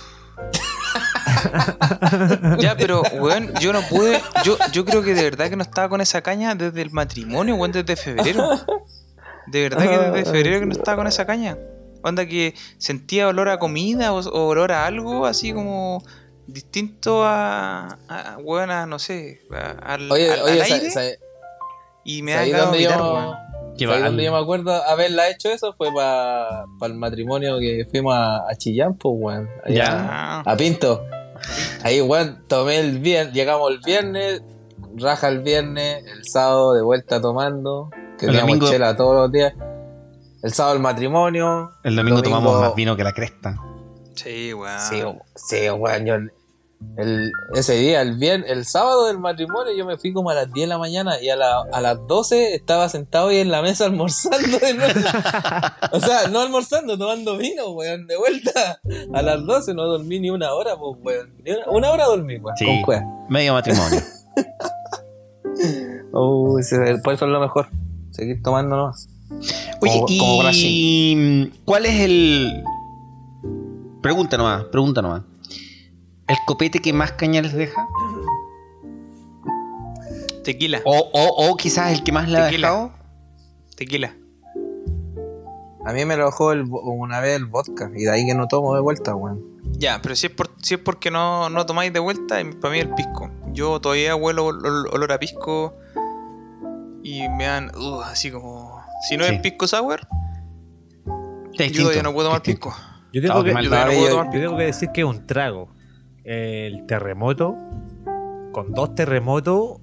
Ya, pero, weón, yo no pude. Yo, yo creo que de verdad que no estaba con esa caña desde el matrimonio, weón, desde febrero. De verdad que desde febrero que no estaba con esa caña. Onda que sentía olor a comida o, o olor a algo así como distinto a, a weón, a, no sé, a- al, Oye, al- al oye, aire sa- y me da ¿sabéis ganas de dónde vomitar, yo- weón. Qué ¿sabéis mal. dónde yo me acuerdo haberla hecho eso? Fue para el matrimonio que fuimos a, a Chillán, pues, weón. Ya. A Pinto. Ahí, weón, tomé el viernes, llegamos el viernes, raja el viernes, el sábado de vuelta tomando, que El teníamos domingo- chela todos los días. El sábado el matrimonio. El domingo, Domingo- tomamos más vino que la cresta. Sí, weón. Sí, sí, weón, yo el, ese día, el viernes, el sábado del matrimonio, yo me fui como a las 10 de la mañana y a, la- a las 12 estaba sentado ahí en la mesa almorzando de nuevo. o sea, no almorzando, tomando vino, weón, de vuelta. A las 12 no dormí ni una hora, pues, weón. Ni una, una hora dormí, weón, Sí. con. Medio matrimonio. Uy, sí, por eso es lo mejor. Seguir tomando nomás. Oye, Como- como y ¿cuál es el. Pregunta nomás, pregunta nomás. ¿El copete que más caña les deja? Tequila, O, o, o quizás el que más le ha Tequila. dejado. tequila. A mí me lo dejó el una vez el vodka y de ahí que no tomo de vuelta, weón. Ya, pero si es, por, si es porque no, no tomáis de vuelta, para mí el pisco. Yo todavía huelo ol- ol- olor a pisco y me dan uh, así como... Si no Sí. es pisco sour, yo todavía no puedo tomar distinto. pisco. Yo tengo, que. Yo no Yo- puedo tomar yo tengo que decir que es un trago. El terremoto, con dos terremotos,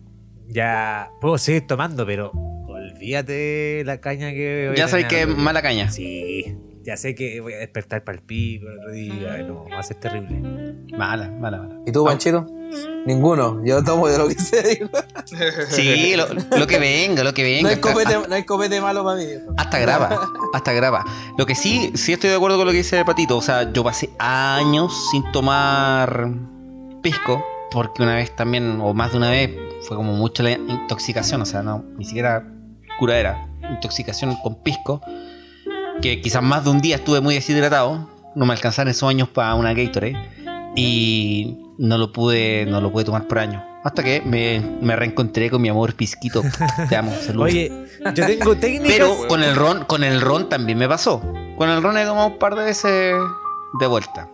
ya puedo seguir tomando, pero olvídate la caña que voy Ya sabes que es mala caña. Sí, ya sé que voy a despertar para el pico el otro día. No, va a ser terrible. Mala, mala, mala. ¿Y tú, Panchito? Ninguno. Yo tomo de lo que sea. digo. Sí, lo, lo que venga, lo que venga. No hay, Hasta- copete, no hay copete malo para mí. Hasta graba, hasta graba. Lo que sí, sí estoy de acuerdo con lo que dice Patito. O sea, yo pasé años sin tomar pisco, porque una vez también, o más de una vez, fue como mucha la intoxicación. O sea, no, ni siquiera curadera, intoxicación con pisco. Que quizás más de un día estuve muy deshidratado. No me alcanzaron esos años para una Gatorade. Y no lo pude, no lo pude tomar por año. Hasta que me, me reencontré con mi amor pisquito. Te amo, salud. Oye, yo tengo técnicas. Pero con el ron, con el ron también me pasó. Con el ron he tomado un par de veces de vuelta.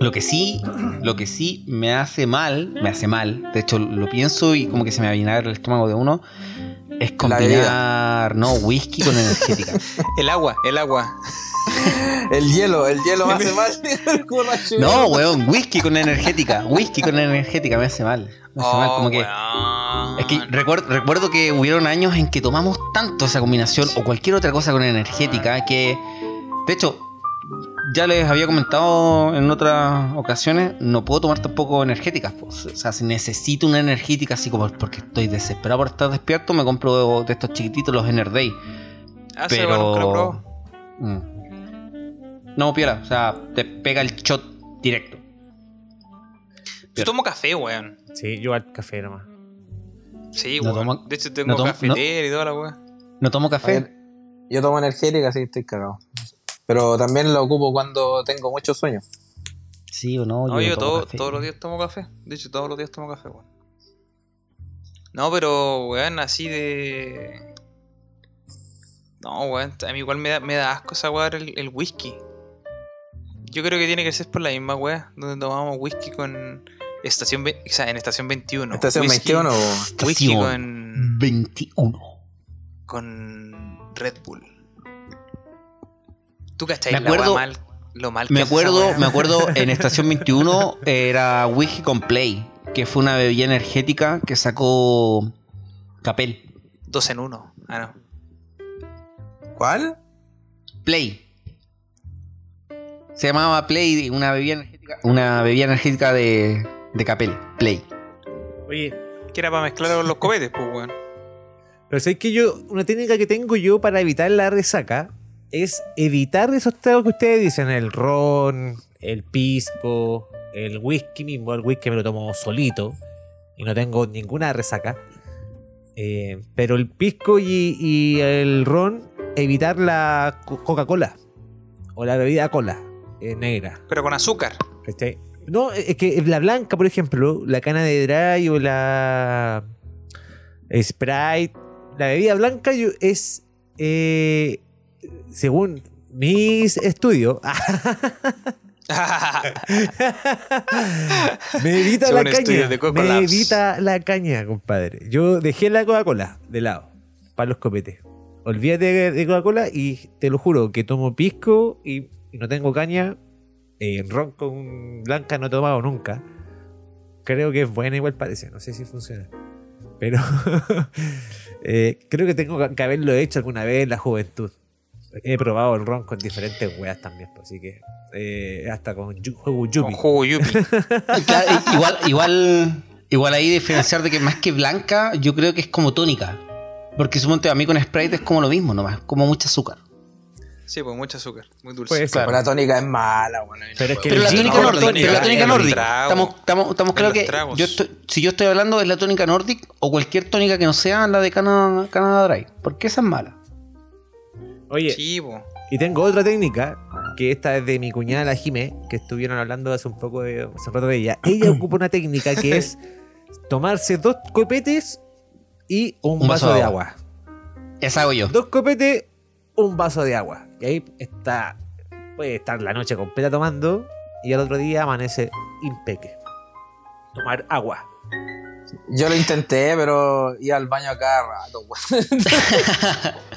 Lo que sí, lo que sí me hace mal, me hace mal. De hecho, lo pienso y como que se me avinagra el estómago de uno. Es combinar, no, whisky con energética. El agua, el agua. El hielo, el hielo me hace mal. No, weón, whisky con energética. Whisky con energética me hace mal. Me hace mal, como que. weón. Es que recuerdo, recuerdo que hubieron años en que tomamos tanto esa combinación o cualquier otra cosa con energética que, de hecho, ya les había comentado en otras ocasiones, no puedo tomar tampoco energéticas. pues. O sea, si necesito una energética, así como porque estoy desesperado por estar despierto, me compro de estos chiquititos, los Enerday. Ah, sí, bueno, nunca lo probó. Mm. No, piola, o sea, te pega el shot directo. Yo tomo café, weón. Sí, yo al café nomás. Sí, No weón. tomo- de hecho, tengo no tomo- cafetera y toda la weón. No tomo café. Ver, Yo tomo energética, así que estoy cagado. Pero también lo ocupo cuando tengo mucho sueño. Sí o no. No, yo no tomo todo- café. todos los días tomo café. De hecho, todos los días tomo café, weón. No, pero, weón, así de. No, weón, a mí igual me da, me da asco esa weá el, el whisky. Yo creo que tiene que ser por la misma weá, donde tomamos whisky con. Estación, ve- o sea, en estación 21. Estación Whisky- 21, Whisky Estación con. 21. con Red Bull. ¿Tú cachai Me la weá acuerdo- mal, lo mal que Me acuerdo, me acuerdo en Estación 21 era whisky con Play, que fue una bebida energética que sacó Capel. Dos en uno. Ah, no. ¿Cuál? Play. Se llamaba Play, una bebida energética, una bebida energética de, de Capel. Play. Oye, Que era para mezclar con los cohetes, pues, weón. pero sabes que yo, una técnica que tengo yo para evitar la resaca es evitar esos tragos que ustedes dicen, el ron, el pisco, el whisky mismo, el whisky me lo tomo solito y no tengo ninguna resaca. Eh, pero el pisco y, y el ron, evitar la co- Coca-Cola o la bebida cola eh, negra. Pero con azúcar. ¿cachai? No, es que la blanca, por ejemplo, la cana de dry o la Sprite, la bebida blanca yo- es, eh, según mis estudios, me evita Según la caña. Me evita la caña, compadre. Yo dejé la Coca-Cola de lado para los copetes. Olvídate de Coca-Cola y te lo juro que tomo pisco y, y no tengo caña. Eh, ron con blanca no he tomado nunca. Creo que es buena, igual parece. No sé si funciona. Pero eh, creo que tengo que haberlo hecho alguna vez en la juventud. He probado el ron con diferentes weas también, pues, así que eh, hasta con jugo Con yupi. jugo yupi. Claro, igual, igual, igual ahí diferenciar de que más que blanca, yo creo que es como tónica. Porque suponte a mí con Sprite es como lo mismo nomás, como mucho azúcar. Sí, pues mucho azúcar. Muy dulce. Puede ser. Pero la tónica es mala, bueno. Pero es que Pero la tónica nórdica, pero la tónica nórdica. Estamos, estamos, estamos claros que tragos. yo estoy- si yo estoy hablando es la tónica Nordic o cualquier tónica que no sea la de Canada, Canada Dry. Porque esa es mala. Oye, Sí, y tengo otra técnica, que esta es de mi cuñada la Jime, que estuvieron hablando hace un poco de, hace un rato de ella. Ella ocupa una técnica que es tomarse dos copetes y un, Un vaso, de agua. Esa hago yo. Dos copetes, un vaso de agua. Y ahí está, puede estar la noche completa tomando y al otro día amanece impeque. Tomar agua. Yo lo intenté, pero iba al baño a cada rato, weón.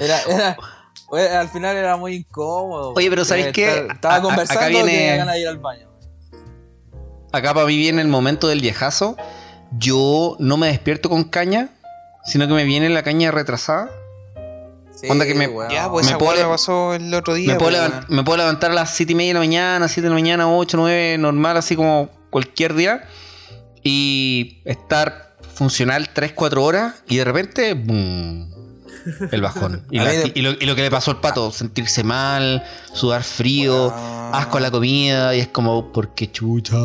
era, al final era muy incómodo. Oye, pero ¿sabes Eh, qué? Estaba, estaba A- a- conversando acá y viene- tenía ganas de ir al baño. Acá para mí viene el momento del viejazo. Yo no me despierto con caña, sino que me viene la caña retrasada. Sí, Onda que me-. Ya, pues Me esa puedo me pasó el otro día. Me puedo, po, levan- weón. me puedo levantar a las 7 y media de la mañana, 7 de la mañana, 8, 9, normal, así como cualquier día. Y estar funcional 3, 4 horas y de repente, ¡boom! el bajón. Y, la- y lo, y lo que le pasó al pato, sentirse mal, sudar frío, Weón. asco a la comida y es como, ¿por qué chucha?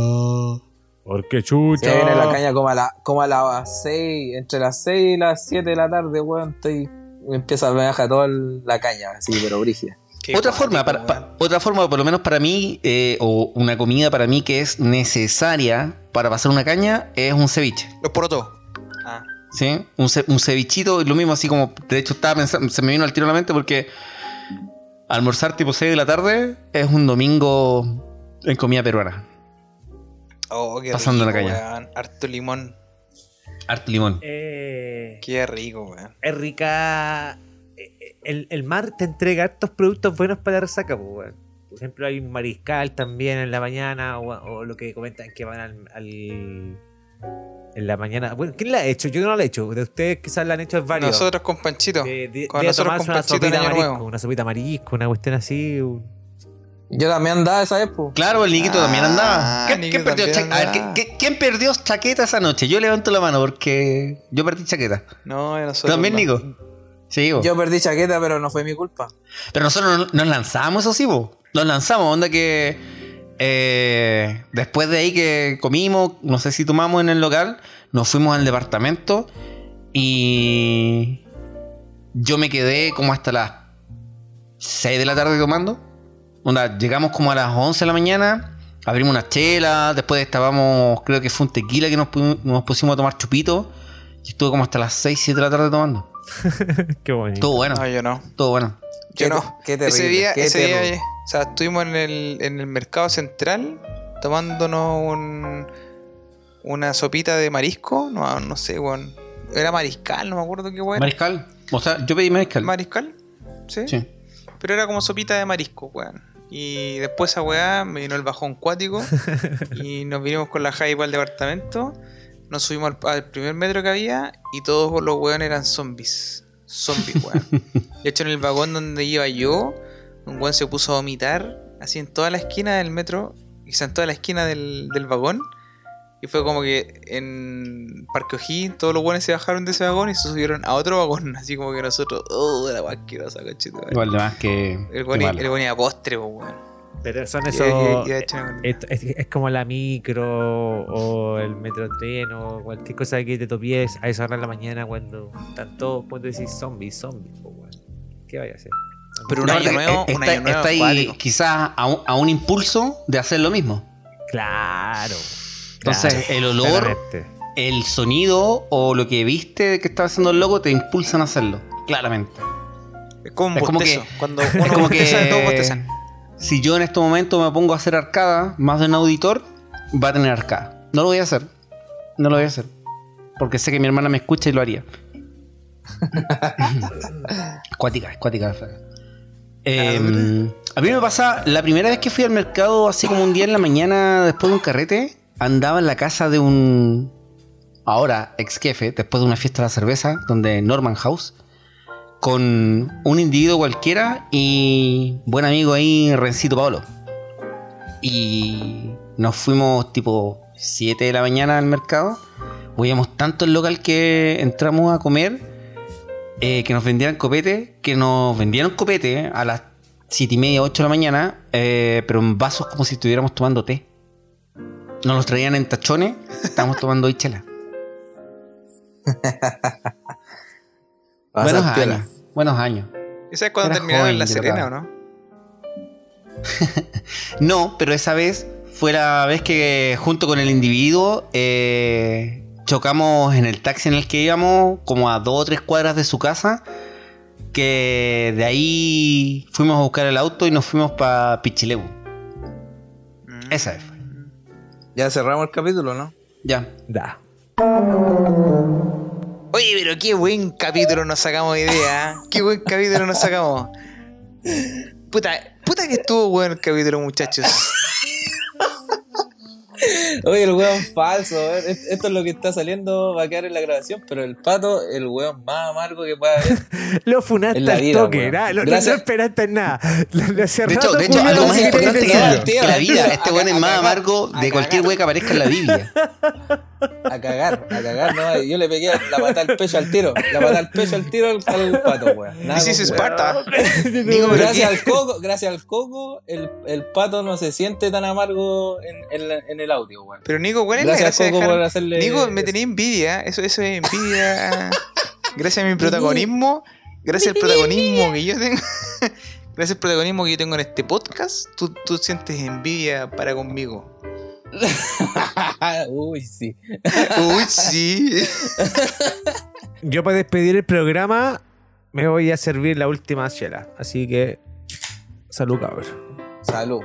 Porque Se chucha. viene la caña como a, la, como a las 6, entre las 6 y las 7 de la tarde, weón. Estoy, empieza a me baja toda la caña, así, pero brígida. Qué Otra forma, para, pa- otra forma, por lo menos para mí, eh, o una comida para mí que es necesaria para pasar una caña, es un ceviche. Los porotos. Ah. ¿Sí? Un, ce- un cevichito, lo mismo así como, de hecho estaba pensando, se me vino al tiro a la mente porque almorzar tipo 6 de la tarde es un domingo en comida peruana. Oh, qué Pasando la rico, caña. weón. Harto limón. Harto limón. Eh, Qué rico, weón. es rica. eh, El, el mar te entrega hartos productos buenos para la resaca, pues, weón. Por ejemplo, hay un mariscal también en la mañana, o, o lo que comentan que van al, al- En la mañana. Bueno, ¿quién la ha hecho? Yo no la he hecho. De ustedes quizás la han hecho varios. Nosotros con Panchito. de, de- con de nosotros con una sopita marisco, nuevo. una sopita marisco, una cuestión así. un- Yo también andaba esa pues. Claro, el Niquito Ah, también andaba. ¿Qué- Niquito ¿Quién perdió, también cha- a ver, andaba. ¿qué- qué- quién perdió chaqueta esa noche? Yo levanto la mano porque yo perdí chaqueta. No, nosotros. ¿También, no. Nico? Sí, bo. Yo perdí chaqueta, pero no fue mi culpa. Pero nosotros no- nos lanzamos, eso sí, bo. Nos lanzamos, onda que eh, después de ahí que comimos, no sé si tomamos en el local, nos fuimos al departamento y yo me quedé como hasta las 6 de la tarde tomando. Onda, llegamos como a las 11 de la mañana, abrimos una chela, después estábamos, creo que fue un tequila que nos, pu- nos pusimos a tomar chupito. Y estuve como hasta las 6, 7 de la tarde tomando. Qué bonito. Todo bueno, No, yo no. todo bueno. Yo no. qué terrible, ese día, qué ese día, o sea, estuvimos en el, en el mercado central tomándonos un, una sopita de marisco. No, no sé, weón. Era mariscal, no me acuerdo qué weón. Mariscal. O sea, yo pedí mariscal. ¿Mariscal? ¿Sí? Sí. Pero era como sopita de marisco, weón. Y después esa weá me vino el bajón cuático y nos vinimos con la para el departamento. Nos subimos al, al primer metro que había y todos los weones eran zombies. Zombies, weón. De hecho, en el vagón donde iba yo, un weón se puso a vomitar así en toda la esquina del metro, y en toda la esquina del, del vagón. Y fue como que en Parque O'Higgins todos los weones se bajaron de ese vagón y se subieron a otro vagón. Así como que nosotros, oh, la asquerosa, cochito. Igual de más que. El que weón malo. el weón iba a postre, po, weón. Pero son esos. y- y- y Es, es- es como la micro o el metro tren o cualquier cosa que te topies a esa hora de la mañana cuando están todos, cuando decís zombies, zombies, po, weón. ¿Qué vaya a hacer? Pero un No, año nuevo, eh, un está, año nuevo está ahí quizás a un, a un impulso de hacer lo mismo. Claro. Entonces, claro, el olor, claramente. el sonido o lo que viste que estaba haciendo el loco te impulsan a hacerlo. Claramente. Es como un es como que- Cuando Es como que todos bostezan. si yo en este momento me pongo a hacer arcada, más de un auditor va a tener arcada. No lo voy a hacer. No lo voy a hacer. Porque sé que mi hermana me escucha y lo haría. Cuática, cuática. Eh, a mí me pasa, la primera vez que fui al mercado, así como un día en la mañana, después de un carrete, andaba en la casa de un, ahora ex jefe, después de una fiesta de la cerveza, donde Norman House, con un individuo cualquiera y buen amigo ahí, Rencito Paolo. Y nos fuimos tipo 7 de la mañana al mercado. Huíamos tanto el local que entramos a comer eh, que nos vendieran copete, que nos vendieron copete a las 7 y media, 8 de la mañana, eh, pero en vasos como si estuviéramos tomando té. Nos los traían en tachones, estábamos tomando chela. Buenos años, buenos años. ¿Esa es cuando Era terminaron en La Serena o no? No, pero esa vez fue la vez que junto con el individuo eh, chocamos en el taxi en el que íbamos, como a dos o tres cuadras de su casa. Que de ahí fuimos a buscar el auto y nos fuimos para Pichilemu. Mm. Esa vez fue. Ya cerramos el capítulo, ¿no? Ya. Da. Oye, pero qué buen capítulo nos sacamos de idea. ¿eh? Qué buen capítulo nos sacamos. Puta, puta que estuvo bueno el capítulo, muchachos. Oye, el weón falso, Esto es lo que está saliendo, va a quedar en la grabación, pero el pato, el weón más amargo que pueda haber. Lo funaste En la al vida, toque. No, no- Gracias. no esperaste en nada. Lo- lo hace De hecho, de hecho algo más importante que, que la vida. Este weón es más amargo de cualquier weón que aparezca en la Biblia. A cagar, a cagar, no. Yo le pegué la pata al pecho al tiro. La pata al pecho al tiro al, al pato, weón. This is con weón. Sparta. Digo, pero Gracias al coco, gracias al coco, el, el pato no se siente tan amargo en, en, la- en el audio, weón. Pero Nico, ¿cuál es la Gracias gracia de Coco dejar- por hacerle. Nico, me tenía envidia. Eso, eso es envidia. Gracias a mi protagonismo. Gracias al protagonismo que yo tengo. Gracias al protagonismo que yo tengo en este podcast. Tú, tú sientes envidia para conmigo. Uy, sí. Uy, sí. Yo para despedir el programa me voy a servir la última chela. Así que, salud, cabrón. Salud.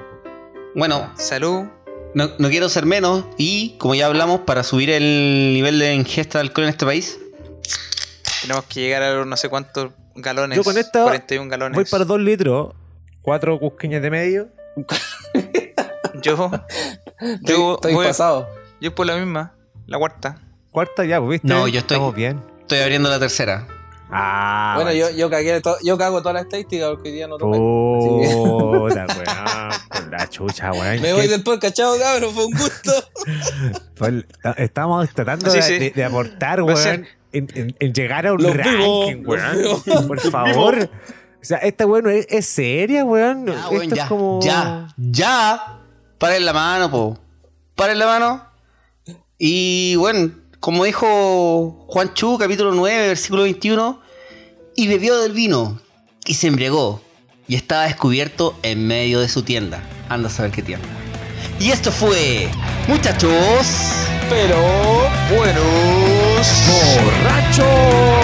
Bueno, Salud. no, no quiero ser menos y como ya hablamos, para subir el nivel de ingesta de alcohol en este país, Tenemos que llegar a los no sé cuántos galones. Yo con esta 41 galones. Voy para dos litros, cuatro cusqueñas de medio. Yo, yo, estoy voy, pasado. yo por la misma. La cuarta. Cuarta ya, pues, ¿viste? No, yo estoy- Estamos bien. estoy abriendo la tercera. Ah, bueno, yo, yo, cagué to- yo cago toda la estadística porque hoy día no tomé. Que- Puta, weón. La chucha, weón. Me voy ¿Qué- del podcast, chao, cabrón. Fue un gusto. Pues, estamos tratando Sí, de, sí. de- de aportar, weón, en, en- en llegar a un Los ranking, vivos, weón. Por favor. O sea, esta weón es, es seria, weón. Ya, weón, Esto ya, es como. ya, ya. Paren la mano, po. Paren la mano. Y bueno, como dijo Juan Chu, capítulo 9, versículo 21, y bebió del vino y se embriagó. y estaba descubierto en medio de su tienda. Anda a saber qué tienda. Y esto fue, muchachos. Pero buenos. ¡Borracho!